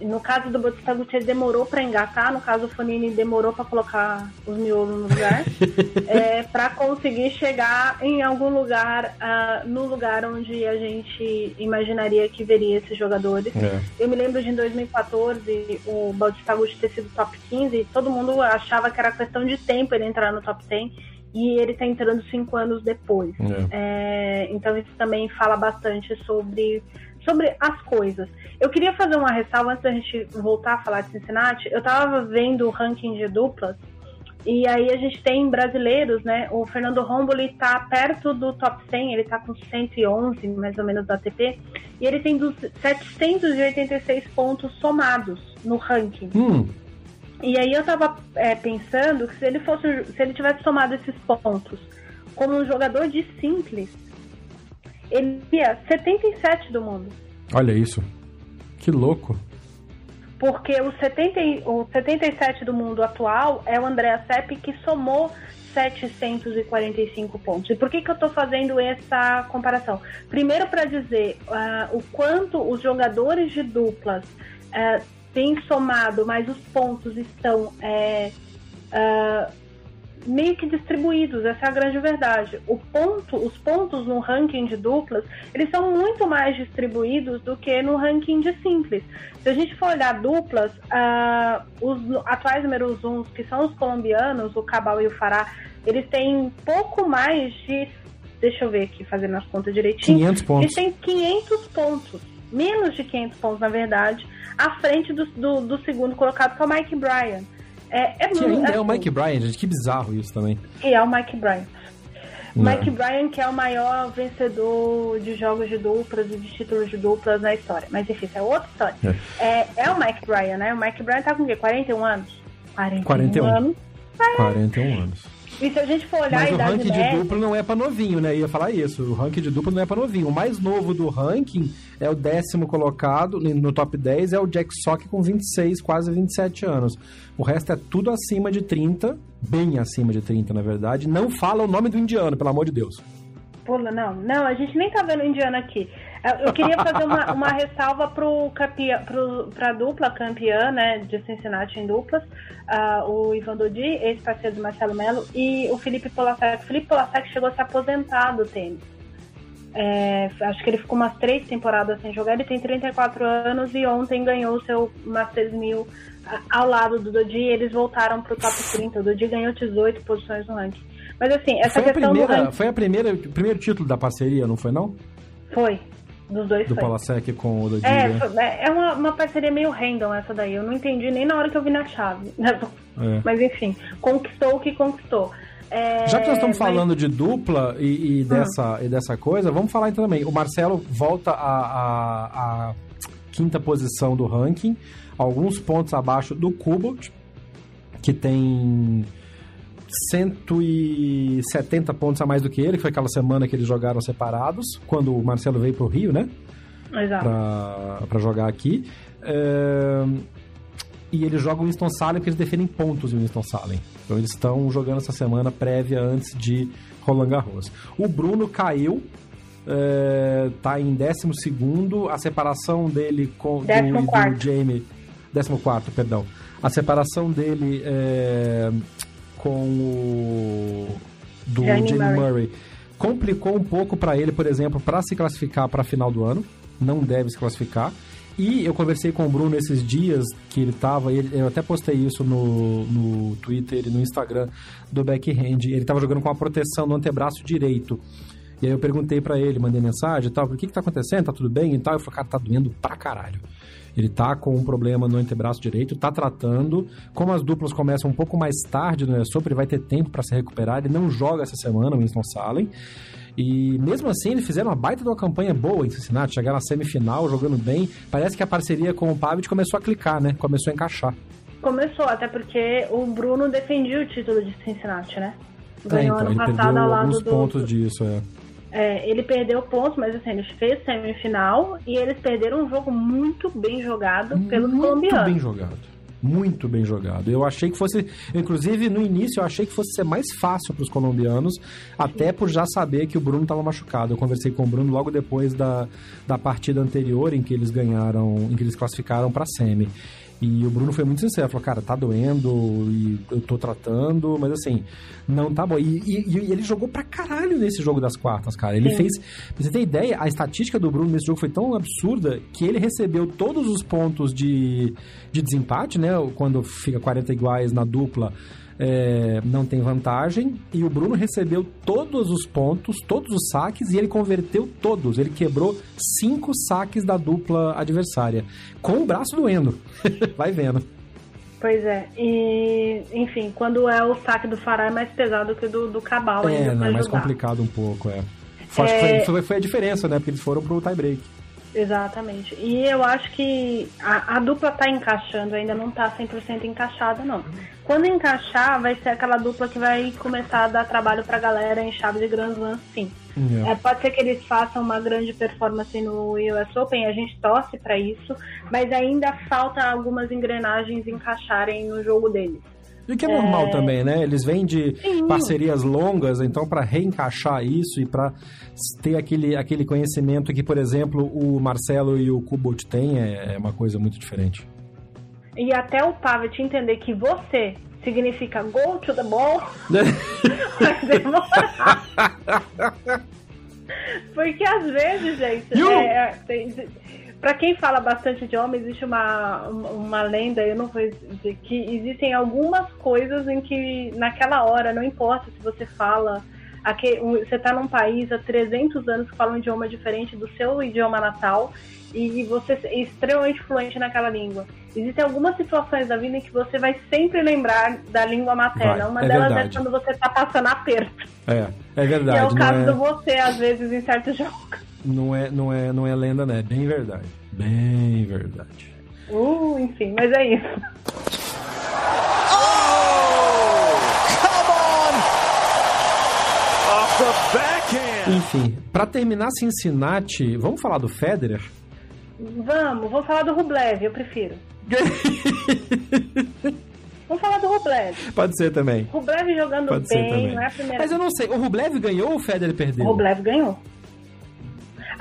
no caso do Bautista Gutierrez demorou para engatar, no caso do Fonini demorou para colocar os miolos no lugar, é, para conseguir chegar em algum lugar, uh, no lugar onde a gente imaginaria que veria esses jogadores. É. Eu me lembro de em 2014 o Gutierrez ter sido top 15 e todo mundo achava que era questão de tempo ele entrar no top 10 e ele está entrando cinco anos depois. É. É, então isso também fala bastante sobre sobre as coisas. Eu queria fazer uma ressalva antes da gente voltar a falar de Cincinnati. Eu tava vendo o ranking de duplas e aí a gente tem brasileiros, né? O Fernando Romboli tá perto do top 100, ele tá com 111 mais ou menos da ATP, e ele tem 786 pontos somados no ranking. Hum. E aí eu tava é, pensando que se ele fosse, se ele tivesse somado esses pontos como um jogador de simples, ele ia 77 do mundo. Olha isso. Que louco. Porque o, 70, o 77 do mundo atual é o Andrea Sepp que somou 745 pontos. E por que, que eu estou fazendo essa comparação? Primeiro, para dizer uh, o quanto os jogadores de duplas uh, têm somado, mas os pontos estão uh, meio que distribuídos, essa é a grande verdade. O ponto, os pontos no ranking de duplas, eles são muito mais distribuídos do que no ranking de simples. Se a gente for olhar duplas, uh, os atuais números uns, que são os colombianos, o Cabal e o Fará, eles têm pouco mais de, deixa eu ver aqui, fazendo as contas direitinho. 500 pontos. Eles têm 500 pontos, menos de 500 pontos, na verdade, à frente do, do, do segundo colocado, que é o Mike Bryan. É, é que ainda assim, é o Mike Bryan, gente. Que bizarro isso também. E é o Mike Bryan. Não. Mike Bryan, que é o maior vencedor de jogos de duplas e de títulos de duplas na história. Mas enfim, isso é outra história. É. É, é o Mike Bryan, né? O Mike Bryan tá com o quê? 41 anos? 41, 41. anos. 41 anos. E se a gente for olhar Mas o ranking média... de duplo não é pra novinho, né? Eu ia falar isso. O ranking de duplo não é pra novinho. O mais novo do ranking é o décimo colocado no top 10, é o Jack Sock com 26, quase 27 anos. O resto é tudo acima de 30, bem acima de 30, na verdade. Não fala o nome do indiano, pelo amor de Deus. Pula, não. Não, a gente nem tá vendo indiano aqui. Eu queria fazer uma, uma ressalva para a dupla campeã né, de Cincinnati em duplas, uh, o Ivan Dodi, ex-parceiro do Marcelo Melo, e o Felipe Polasek. O Felipe Polasek chegou a se aposentar do tênis. É, acho que ele ficou umas três temporadas sem jogar. Ele tem 34 anos e ontem ganhou o seu Masters 1000 ao lado do Dodi. Eles voltaram para o top 30. O Dodi ganhou 18 posições no ranking. Mas assim, essa foi questão a primeira, do ranking... Foi a primeira, o primeiro título da parceria, não foi não? Foi. Dos dois Do foi. Polasek com o Dodi. É, né? é uma, uma parceria meio random essa daí. Eu não entendi nem na hora que eu vi na chave. É. Mas enfim, conquistou o que conquistou. É, Já que nós estamos mas... falando de dupla e, e dessa, e dessa coisa, vamos falar então também. O Marcelo volta à quinta posição do ranking, alguns pontos abaixo do Kubot, que tem 170 pontos a mais do que ele, que foi aquela semana que eles jogaram separados, quando o Marcelo veio pro Rio, né? Exato. Pra, pra jogar aqui. É... E eles jogam Winston Salem porque eles defendem pontos em Winston Salem. Então eles estão jogando essa semana prévia antes de Roland Garros. O Bruno caiu, é, tá em 12 a separação dele com do, do Jamie. 14, perdão. A separação dele é, com o do Jamie Murray. Murray. Complicou um pouco para ele, por exemplo, para se classificar para a final do ano. Não deve se classificar. E eu conversei com o Bruno esses dias que ele tava, eu até postei isso no, no Twitter e no Instagram do backhand. Ele tava jogando com a proteção no antebraço direito. E aí eu perguntei para ele, mandei mensagem e tal, o que que tá acontecendo? Tá tudo bem e tal? Eu falei, cara, tá doendo pra caralho. Ele tá com um problema no antebraço direito, tá tratando. Como as duplas começam um pouco mais tarde no US Open, ele vai ter tempo para se recuperar. Ele não joga essa semana, o Winston Salem. E mesmo assim, eles fizeram uma baita de uma campanha boa em Cincinnati, chegaram na semifinal, jogando bem. Parece que a parceria com o Pavic começou a clicar, né? Começou a encaixar. Começou, até porque o Bruno defendia o título de Cincinnati, né? É, Ganhou é, então, ano passado ao lado do... pontos disso, é. É, ele perdeu pontos, mas assim, ele fez semifinal e eles perderam um jogo muito bem jogado pelos muito colombianos. Muito bem jogado muito bem jogado. Eu achei que fosse, inclusive no início eu achei que fosse ser mais fácil para os colombianos, até por já saber que o Bruno estava machucado. Eu conversei com o Bruno logo depois da, da partida anterior em que eles ganharam, em que eles classificaram para a semi. E o Bruno foi muito sincero, falou, cara, tá doendo e eu tô tratando, mas assim, não tá bom. E, e, e ele jogou pra caralho nesse jogo das quartas, cara. Ele Sim. fez. Pra você ter ideia, a estatística do Bruno nesse jogo foi tão absurda que ele recebeu todos os pontos de, de desempate, né? Quando fica 40 iguais na dupla é, não tem vantagem. E o Bruno recebeu todos os pontos, todos os saques, e ele converteu todos. Ele quebrou cinco saques da dupla adversária. Com o braço doendo. Vai vendo. Pois é. E, enfim, quando é o saque do Fará é mais pesado que o do, do Cabal. É, não, é mais complicado um pouco, é. é... Foi, foi, foi, a diferença, né? Porque eles foram pro tie-break. Exatamente. E eu acho que a, a dupla tá encaixando, ainda não tá 100% encaixada, não. Quando encaixar, vai ser aquela dupla que vai começar a dar trabalho pra galera em chave de Grand Slam, sim. Yeah. É, pode ser que eles façam uma grande performance no US Open, a gente torce para isso, mas ainda falta algumas engrenagens encaixarem no jogo deles. E que é normal é... também, né? Eles vêm de Sim. parcerias longas, então para reencaixar isso e para ter aquele, aquele conhecimento que, por exemplo, o Marcelo e o Kubot têm, é, é uma coisa muito diferente. E até o Pavet entender que você significa go to the ball, vai demorar. Porque às vezes, gente, é, é, tem, para quem fala bastante idioma, existe uma, uma lenda, eu não vou dizer, que existem algumas coisas em que naquela hora, não importa se você fala, aqui, você está num país há 300 anos que fala um idioma diferente do seu idioma natal e você é extremamente fluente naquela língua. Existem algumas situações da vida em que você vai sempre lembrar da língua materna. Vai, Uma é delas é verdade. é quando você está passando aperto. É, é verdade. E é o caso é... do você, às vezes, em certos jogos. Não é, não é, não é lenda, né? É bem verdade. Bem verdade. Uh, enfim, mas é isso. Oh! Come on! Off the backhand! Enfim, para terminar Cincinnati, vamos falar do Federer? Vamos, vamos falar do Rublev, eu prefiro. Vamos falar do Rublev. Pode ser também. Rublev jogando Pode bem, não é a primeira Mas eu não sei, o Rublev ganhou ou o Federer perdeu? O Rublev ganhou.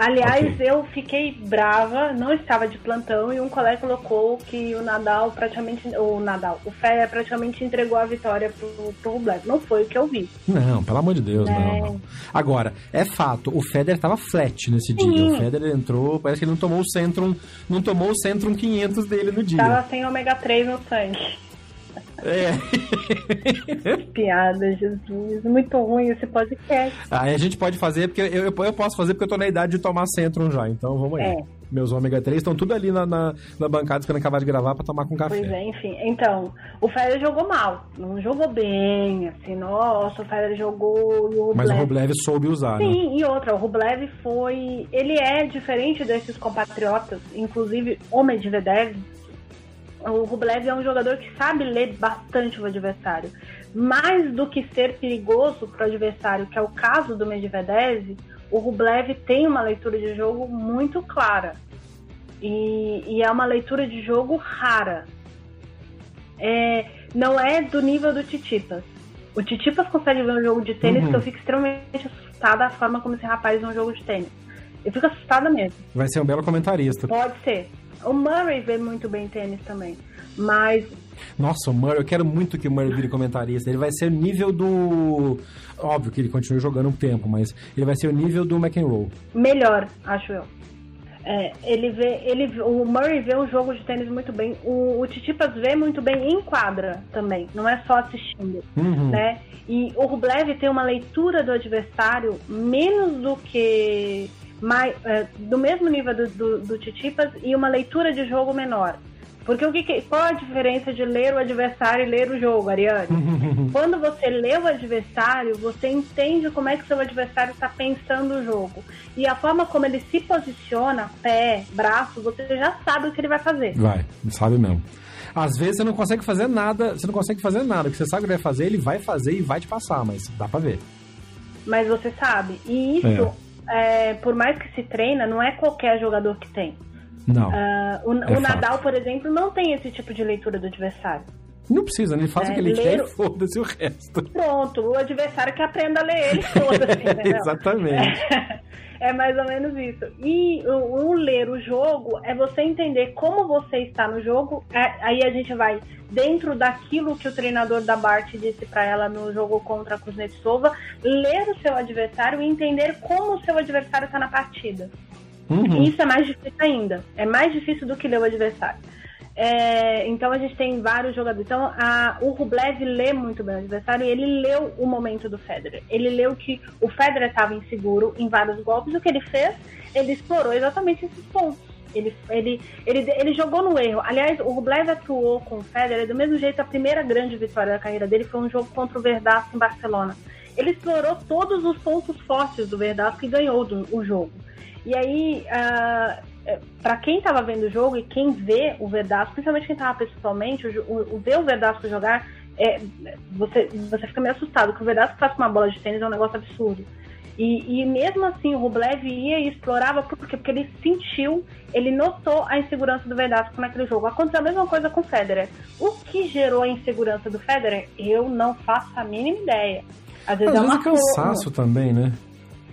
Aliás, okay. eu fiquei brava, não estava de plantão, e um colega colocou que o Nadal praticamente. O Nadal, o Federer praticamente entregou a vitória pro, pro Rublev. Não foi o que eu vi. Não, pelo amor de Deus, é. não, não, Agora, é fato, o Federer estava flat nesse Sim. dia. O Federer entrou, parece que ele não tomou o Centrum, não tomou o Centrum 500 dele no dia. Tava sem ômega 3 no sangue. É. Piada, Jesus. Muito ruim esse podcast. Aí a gente pode fazer, porque eu, eu posso fazer porque eu tô na idade de tomar Centrum já, então vamos aí. É. Meus ômega 3 estão tudo ali na, na, na, bancada esperando acabar de gravar pra tomar com café. Pois é, enfim. Então, o Federer jogou mal. Não jogou bem, assim, nossa, o Federer jogou. O Rublev... Mas o Rublev soube usar, Sim, né? Sim, e outra, o Rublev foi. Ele é diferente desses compatriotas, inclusive o Medvedev o Rublev é um jogador que sabe ler bastante o adversário. Mais do que ser perigoso para o adversário, que é o caso do Medvedev, o Rublev tem uma leitura de jogo muito clara. E, e é uma leitura de jogo rara. É, não é do nível do Titipas. O Titipas consegue ver um jogo de tênis uhum. que eu fico extremamente assustada da forma como esse rapaz vê um jogo de tênis. Eu fico assustada mesmo. Vai ser um belo comentarista. Pode ser. O Murray vê muito bem tênis também. Mas Nossa, o Murray, eu quero muito que o Murray vire comentarista. Ele vai ser o nível do. Óbvio que ele continua jogando um tempo, mas ele vai ser o nível do McEnroe. Melhor, acho eu. É, ele vê, ele, o Murray vê um jogo de tênis muito bem. O, o Titipas vê muito bem em quadra também, não é só assistindo, uhum. né? E o Rublev tem uma leitura do adversário menos do que mais, é, do mesmo nível do, do, do Titipas e uma leitura de jogo menor. Porque o que, qual a diferença de ler o adversário e ler o jogo, Ariane? Quando você lê o adversário, você entende como é que seu adversário está pensando o jogo. E a forma como ele se posiciona, pé, braço, você já sabe o que ele vai fazer. Vai, sabe mesmo. Às vezes você não consegue fazer nada, você não consegue fazer nada. O que você sabe que vai fazer, ele vai fazer e vai te passar, mas dá pra ver. Mas você sabe. E isso, é. É, por mais que se treina, não é qualquer jogador que tem. Não. Uh, o, é o Nadal, por exemplo, não tem esse tipo de leitura do adversário. Não precisa, né? Ele faz é, o que ele ler... quer e foda-se o resto. Pronto, o adversário que aprenda a ler ele, foda-se. Exatamente. É, mais ou menos isso. E o, o, ler o jogo é você entender como você está no jogo. É, aí a gente vai dentro daquilo que o treinador da Bart disse para ela no jogo contra a Kuznetsova, ler o seu adversário e entender como o seu adversário está na partida. Uhum. Isso é mais difícil ainda. É mais difícil do que ler o adversário. É, então a gente tem vários jogadores. Então a, o Rublev lê muito bem o adversário e ele leu o momento do Federer. Ele leu que o Federer estava inseguro em vários golpes. O que ele fez? Ele explorou exatamente esses pontos. Ele, ele, ele, ele jogou no erro. Aliás, o Rublev atuou com o Federer do mesmo jeito. A primeira grande vitória da carreira dele foi um jogo contra o Verdasco em Barcelona. Ele explorou todos os pontos fortes do Verdasco e ganhou do, o jogo. E aí, ah, para quem estava vendo o jogo e quem vê o Verdasco, principalmente quem estava pessoalmente, o, o, o, ver o Verdasco jogar, é, você, você fica meio assustado, que o Verdasco faz com uma bola de tênis é um negócio absurdo. E, e, mesmo assim, o Rublev ia e explorava por quê? Porque ele sentiu, ele notou a insegurança do Verdasco naquele jogo. Aconteceu a mesma coisa com o Federer. O que gerou a insegurança do Federer, eu não faço a mínima ideia. Às vezes, Às é, vezes é cansaço também, né?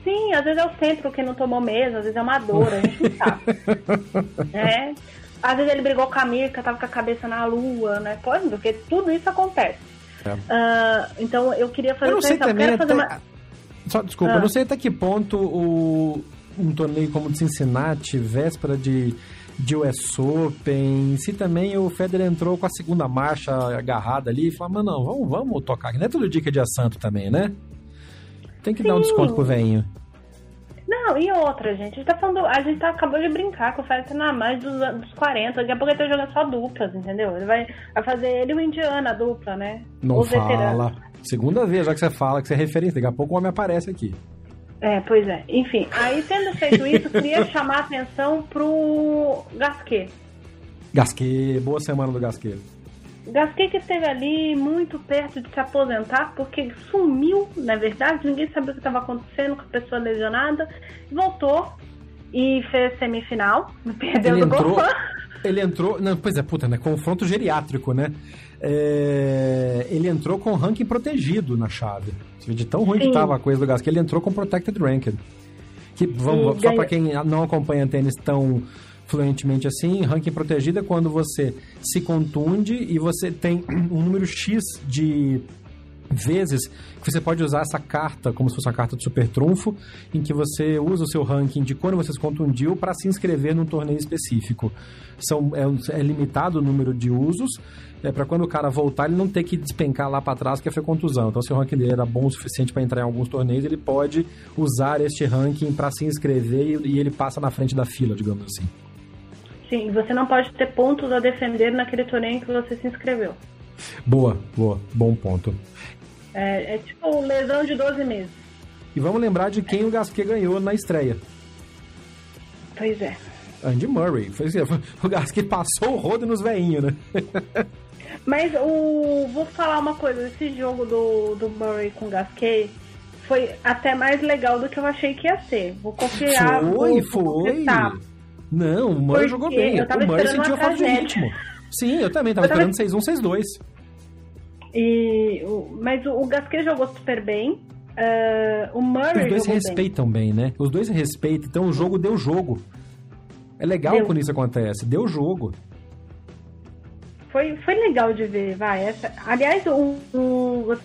Sim, às vezes é o centro que não tomou mesmo, às vezes é uma dor, a gente não sabe. é. Às vezes ele brigou com a Mirka, tava com a cabeça na lua, né? Pode, porque tudo isso acontece. É. Uh, então eu queria fazer eu não sei pensar, também até... uma... Só, desculpa, ah. eu não sei até que ponto o, um torneio como o de Cincinnati, véspera de, de US Open, se também o Federer entrou com a segunda marcha agarrada ali e falou, mas não, vamos, vamos tocar. Não é todo dia que é dia santo também, né? Tem que Sim. dar um desconto pro velhinho. Não, e outra, gente. A gente tá falando. A gente tá, acabou de brincar com o tá na mais dos, dos 40. Daqui a pouco ele tá jogando só duplas, entendeu? Ele vai, vai fazer ele e o Indiana dupla, né? Não fala. Segunda vez já que você fala que você é referência. Daqui a pouco o homem aparece aqui. É, pois é. Enfim, aí tendo feito isso, queria chamar a atenção pro Gasquet. Gasquet, boa semana do Gasquet. Gasquet que esteve ali muito perto de se aposentar, porque sumiu, na verdade, ninguém sabia o que estava acontecendo com a pessoa lesionada, voltou e fez semifinal, perdeu ele do entrou, Golfan. Ele entrou, não, pois é, puta, né, confronto geriátrico, né? É, ele entrou com ranking protegido na chave. De tão ruim Sim. que tava a coisa do Gasquet, ele entrou com protected ranked. Que, vamos, só para quem não acompanha tênis tão fluentemente assim, ranking protegido é quando você se contunde e você tem um número X de vezes que você pode usar essa carta como se fosse uma carta de super trunfo, em que você usa o seu ranking de quando você se contundiu para se inscrever num torneio específico. São, é, é limitado o número de usos, é para quando o cara voltar ele não ter que despencar lá para trás que foi contusão. Então, se o ranking dele era bom o suficiente para entrar em alguns torneios, ele pode usar este ranking para se inscrever e, e ele passa na frente da fila, digamos assim. Sim, você não pode ter pontos a defender naquele torneio em que você se inscreveu. Boa, boa, bom ponto. É, é tipo lesão de 12 meses. E vamos lembrar de quem o Gasquet ganhou na estreia. Pois é. Andy Murray. Foi assim, o Gasquet passou o rodo nos veinhos, né? Mas o. Vou falar uma coisa, esse jogo do, do Murray com o Gasquet foi até mais legal do que eu achei que ia ser. Vou confiar. Foi, vou, foi. Vou não, o Murray jogou bem. O Murray sentiu a falta de ritmo. Sim, eu também tava, eu tava... esperando 6-1, 6-2. E, mas o, o Gasquet jogou super bem. Uh, o Murray Os dois se respeitam bem. bem. né? Os dois se respeitam, então o jogo deu jogo. É legal deu. quando isso acontece. Deu jogo. foi, foi legal de ver, vai. Essa, aliás, o, o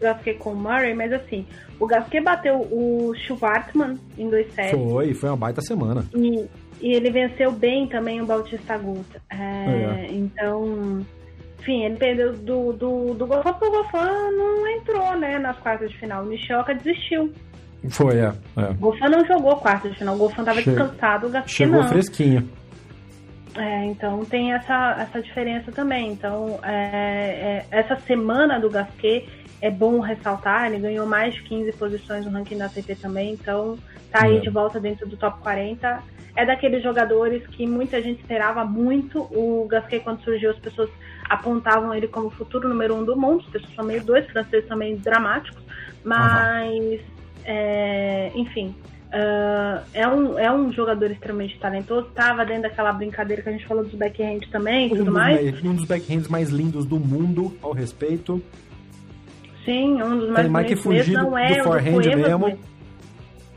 Gasquet com o Murray, mas assim, o Gasquet bateu o Schwartzman em dois sets. Foi, foi uma baita semana. E, e ele venceu bem também o Bautista Agut. É, é. Então, enfim, ele perdeu do, do, do Gofan, porque o Gofan não entrou, né, nas quartas de final. O Nishioka desistiu. Foi, é. é. O não jogou quartas de final. O Gofan tava che... descansado, o Gasquet Chegou não. fresquinho. É, então tem essa, essa diferença também. Então, é, é, essa semana do Gasquet é bom ressaltar, ele ganhou mais de 15 posições no ranking da ATP também, então tá aí é. de volta dentro do top 40. É daqueles jogadores que muita gente esperava muito. O Gasquet, quando surgiu, as pessoas apontavam ele como futuro número um do mundo. As pessoas são meio dois, franceses são meio dramáticos, mas, uhum. é, enfim, Uh, é, um, é um jogador extremamente talentoso, estava dentro daquela brincadeira que a gente falou dos backhand também e um tudo mais. Um dos backhands mais lindos do mundo, ao respeito. Sim, um dos mais Tem mais que fugir do, é do forehand mesmo.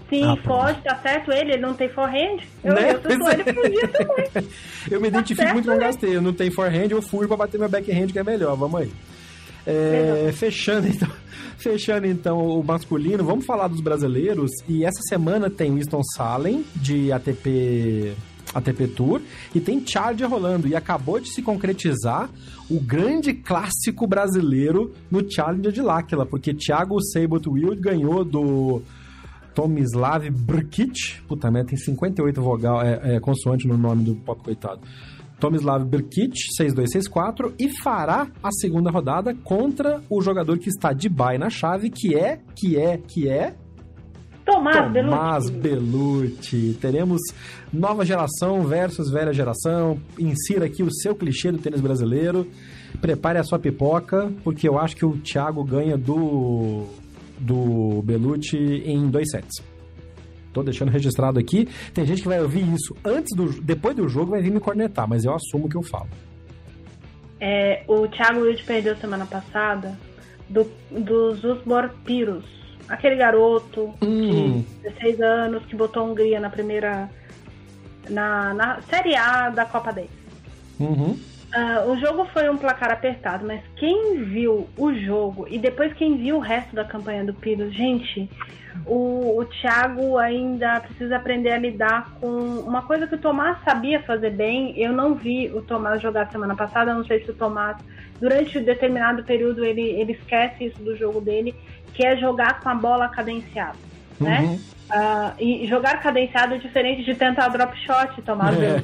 Sim, ah, foge, tá certo ele, ele não tem forehand. Eu, né? eu, ele também. eu me tá identifico muito com o Gastei, eu não tenho forehand, eu fui pra bater meu backhand que é melhor, vamos aí. É, fechando então, fechando então o masculino, vamos falar dos brasileiros. E essa semana tem Winston Salem de ATP ATP Tour e tem Charge rolando e acabou de se concretizar o grande clássico brasileiro no Challenger de Láquila, porque Thiago Seibold Wild ganhou do Tomislav Brkic, puta merda, tem 58 vogal, é, é, consoante no nome do pop coitado. Tomislav Brkic, 6264, e fará a segunda rodada contra o jogador que está de bye na chave, que é, que é, que é... Tomás, Tomás Belucci. Teremos nova geração versus velha geração. Insira aqui o seu clichê do tênis brasileiro. Prepare a sua pipoca, porque eu acho que o Thiago ganha do, do Belucci em dois sets. Tô deixando registrado aqui. Tem gente que vai ouvir isso antes do, depois do jogo vai vir me cornetar, mas eu assumo que eu falo. É, o Thiago Wilde perdeu semana passada do, dos Usbor Piros. Aquele garoto uhum. de 16 anos que botou a Hungria na primeira. na, na Série A da Copa 10. Uhum. Uh, o jogo foi um placar apertado, mas quem viu o jogo e depois quem viu o resto da campanha do Piros, gente, o, o Thiago ainda precisa aprender a lidar com uma coisa que o Tomás sabia fazer bem. Eu não vi o Tomás jogar semana passada, não sei se o Tomás, durante um determinado período, ele, ele esquece isso do jogo dele, que é jogar com a bola cadenciada, né? uhum. né? Uh, e jogar cadenciado é diferente de tentar drop shot, Tomás é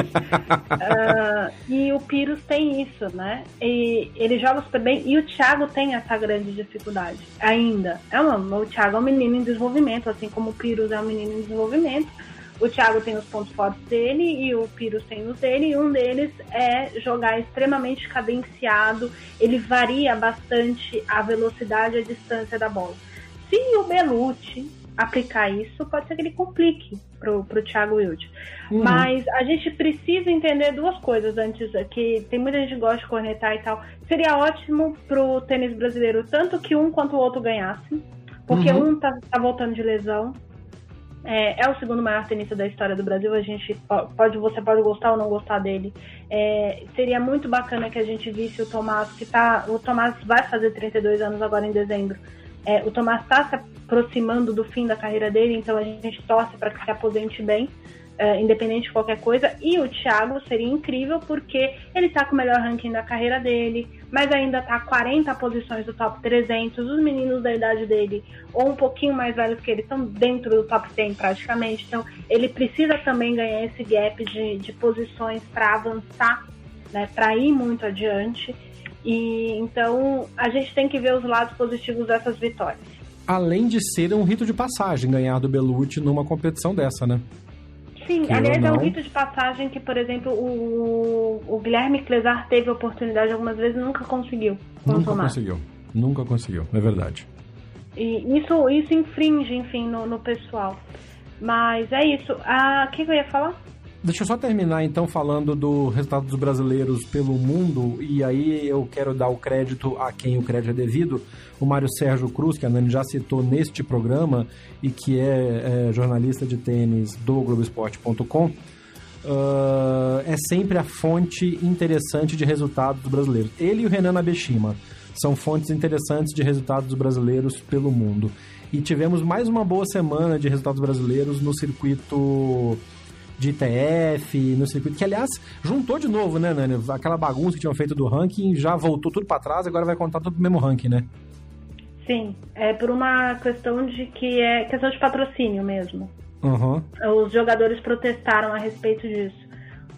uh, e o Pyrrhus tem isso, né? E ele joga super bem. E o Thiago tem essa grande dificuldade ainda. É uma, o Thiago é um menino em desenvolvimento, assim como o Pyrrhus é um menino em desenvolvimento. O Thiago tem os pontos fortes dele e o Pyrrhus tem os dele. E um deles é jogar extremamente cadenciado. Ele varia bastante a velocidade e a distância da bola. Se o Belucci aplicar isso, pode ser que ele complique pro, pro Thiago Wild. Uhum. Mas a gente precisa entender duas coisas antes, que tem muita gente que gosta de cornetar e tal. Seria ótimo pro tênis brasileiro, tanto que um quanto o outro ganhassem, porque uhum. um tá, tá voltando de lesão. É, é, o segundo maior tenista da história do Brasil. A gente pode, você pode gostar ou não gostar dele. É, seria muito bacana que a gente visse o Tomás, que tá. O Tomás vai fazer 32 anos agora em dezembro. É, o Tomás está se aproximando do fim da carreira dele, então a gente torce para que se aposente bem, é, independente de qualquer coisa. E o Thiago seria incrível porque ele está com o melhor ranking da carreira dele, mas ainda está 40 posições do top 300. Os meninos da idade dele, ou um pouquinho mais velhos que ele, estão dentro do top 100 praticamente. Então ele precisa também ganhar esse gap de, de posições para avançar, né, para ir muito adiante. E então a gente tem que ver os lados positivos dessas vitórias. Além de ser um rito de passagem ganhar do Belucci numa competição dessa, né? Sim, que aliás, é um rito de passagem que, por exemplo, o, o Guilherme Clesar teve oportunidade algumas vezes e nunca conseguiu. Nunca tomar. conseguiu. Nunca conseguiu, é verdade. E isso, isso infringe, enfim, no, no pessoal. Mas é isso. Ah, o que, que eu ia falar? Deixa eu só terminar então falando do resultado dos brasileiros pelo mundo e aí eu quero dar o crédito a quem o crédito é devido. O Mário Sérgio Cruz, que a Nani já citou neste programa e que é, é jornalista de tênis do Globoesporte.com. uh, é sempre a fonte interessante de resultados dos brasileiros. Ele e o Renan Abeshima são fontes interessantes de resultados dos brasileiros pelo mundo. E tivemos mais uma boa semana de resultados brasileiros no circuito de ITF, no circuito, que aliás juntou de novo, né, Nani? Aquela bagunça que tinham feito do ranking já voltou tudo para trás, agora vai contar tudo pro mesmo ranking, né? Sim, é por uma questão de que é questão de patrocínio mesmo. Uhum. Os jogadores protestaram a respeito disso.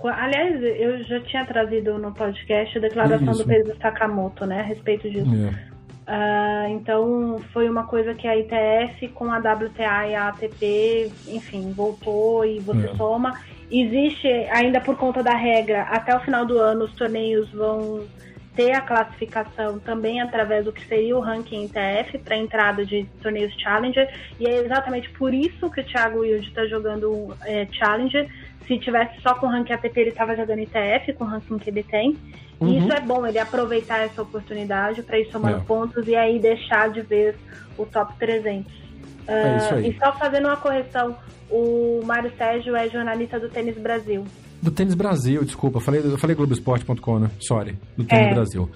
Aliás, eu já tinha trazido no podcast a declaração Isso. do Pedro Sakamoto, né, a respeito disso. É. Uh, então foi uma coisa que a ITF com a WTA e a ATP, enfim, voltou e você é. soma. Existe ainda por conta da regra, até o final do ano os torneios vão ter a classificação também através do que seria o ranking ITF para entrada de torneios Challenger e é exatamente por isso que o Thiago Wilde está jogando é, Challenger. Se tivesse só com o ranking ATP ele estava jogando ITF com o ranking que ele tem. Uhum. E isso é bom, ele aproveitar essa oportunidade para ir somando é. pontos e aí deixar de ver o top 300. Uh, é isso aí. E só fazendo uma correção, o Mário Sérgio é jornalista do Tênis Brasil. Do Tênis Brasil, desculpa, falei, eu falei Globoesporte.com, né? Sorry, do Tênis é. Brasil.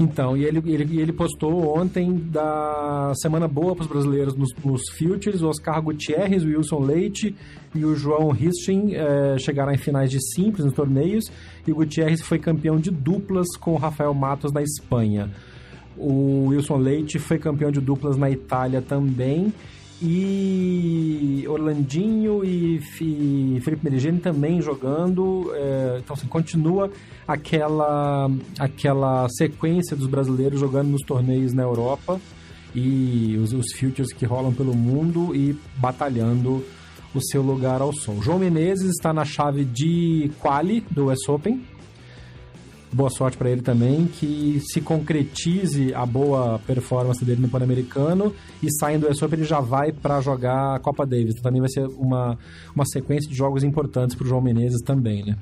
Então, e ele, ele, ele postou ontem da semana boa para os brasileiros nos, nos Futures, o Oscar Gutierrez, o Wilson Leite e o João Ristin é, chegaram em finais de simples nos torneios e o Gutierrez foi campeão de duplas com o Rafael Matos na Espanha. O Wilson Leite foi campeão de duplas na Itália também e Orlandinho e Felipe Merigene também jogando. É, então, assim, continua aquela, aquela sequência dos brasileiros jogando nos torneios na Europa e os, os futures que rolam pelo mundo e batalhando o seu lugar ao sol. João Menezes está na chave de quali do US Open boa sorte para ele também, que se concretize a boa performance dele no Pan-Americano e saindo do US Open ele já vai para jogar a Copa Davis. Então, também vai ser uma, uma sequência de jogos importantes para o João Menezes também, né?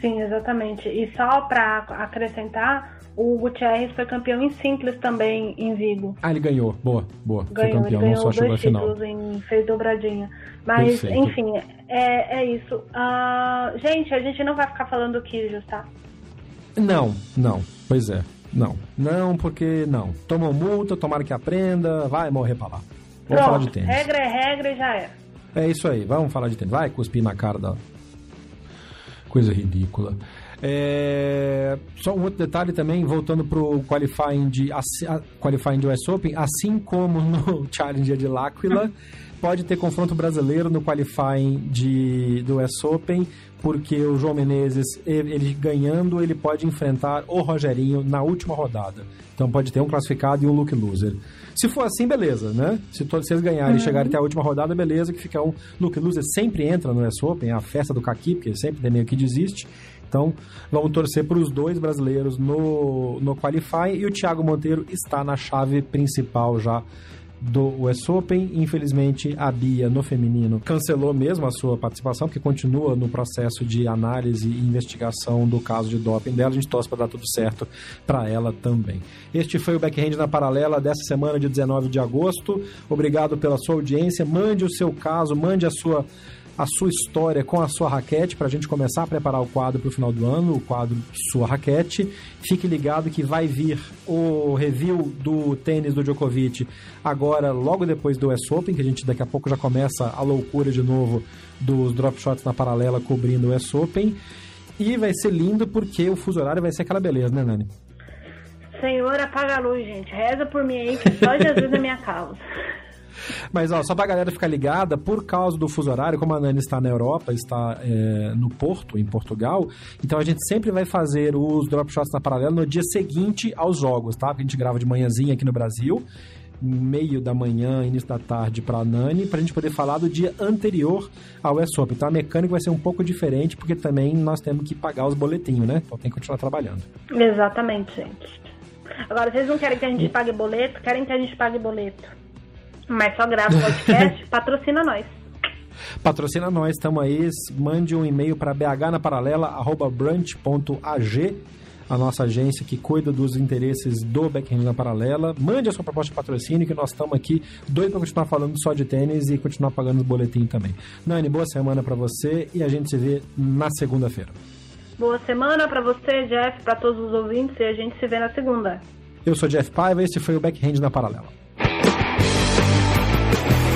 Sim, exatamente. E só para acrescentar, o Gutierrez foi campeão em simples também em Vigo. Ah, ele ganhou. Boa, boa. Ganhou, foi campeão, não só chegou à final. Em, fez dobradinha. Mas, Perfeito. enfim, é, é isso. Uh, gente, a gente não vai ficar falando do Kyrgios, tá? Não, não. Pois é. Não. Não, porque não. Tomam multa, tomara que aprenda, vai morrer pra lá. Vamos Pronto, falar de tênis. Regra é regra e já é. É isso aí, vamos falar de tênis. Vai cuspir na cara da. Coisa ridícula. É... Só um outro detalhe também, voltando pro qualifying de, qualifying de US Open, assim como no Challenger de L'Aquila, pode ter confronto brasileiro no qualifying de, do US Open porque o João Menezes, ele ganhando, ele pode enfrentar o Rogerinho na última rodada. Então pode ter um classificado e um look loser. Se for assim, beleza, né? Se todos vocês ganharem uhum. e chegarem até a última rodada, beleza, que fica um look loser sempre entra no US Open, é a festa do Kaki, porque sempre tem meio que desiste. Então, vamos torcer para os dois brasileiros no, no Qualify e o Thiago Monteiro está na chave principal já do US Open. Infelizmente, a Bia, no feminino, cancelou mesmo a sua participação, porque continua no processo de análise e investigação do caso de doping dela. A gente torce para dar tudo certo para ela também. Este foi o Backhand na Paralela dessa semana de 19 de agosto. Obrigado pela sua audiência. Mande o seu caso, mande a sua a sua história com a sua raquete para a gente começar a preparar o quadro para o final do ano, o quadro Sua Raquete. Fique ligado que vai vir o review do tênis do Djokovic agora, logo depois do US Open, que a gente daqui a pouco já começa a loucura de novo dos drop shots na paralela cobrindo o US Open. E vai ser lindo porque o fuso horário vai ser aquela beleza, né, Nani? Senhor, apaga a luz, gente. Reza por mim aí, que só Jesus é minha causa. Mas, ó, só pra galera ficar ligada, por causa do fuso horário, como a Nani está na Europa, está é, no Porto, em Portugal, então a gente sempre vai fazer os drop shots na paralela no dia seguinte aos jogos, tá? Porque a gente grava de manhãzinha aqui no Brasil, meio da manhã, início da tarde para a Nani, para a gente poder falar do dia anterior ao US Open. Então a mecânica vai ser um pouco diferente, porque também nós temos que pagar os boletinhos, né? Então tem que continuar trabalhando. Exatamente, gente. Agora, vocês não querem que a gente pague boleto? Querem que a gente pague boleto? Mas só grava o podcast, patrocina nós. Patrocina nós, estamos aí. Mande um e-mail para bhnaparalela.brunch.ag a nossa agência que cuida dos interesses do Backhand na Paralela. Mande a sua proposta de patrocínio, que nós estamos aqui doido para continuar falando só de tênis e continuar pagando os boletins também. Nani, boa semana para você e a gente se vê na segunda-feira. Boa semana para você, Jeff, para todos os ouvintes e a gente se vê na segunda. Eu sou Jeff Paiva e este foi o Backhand na Paralela.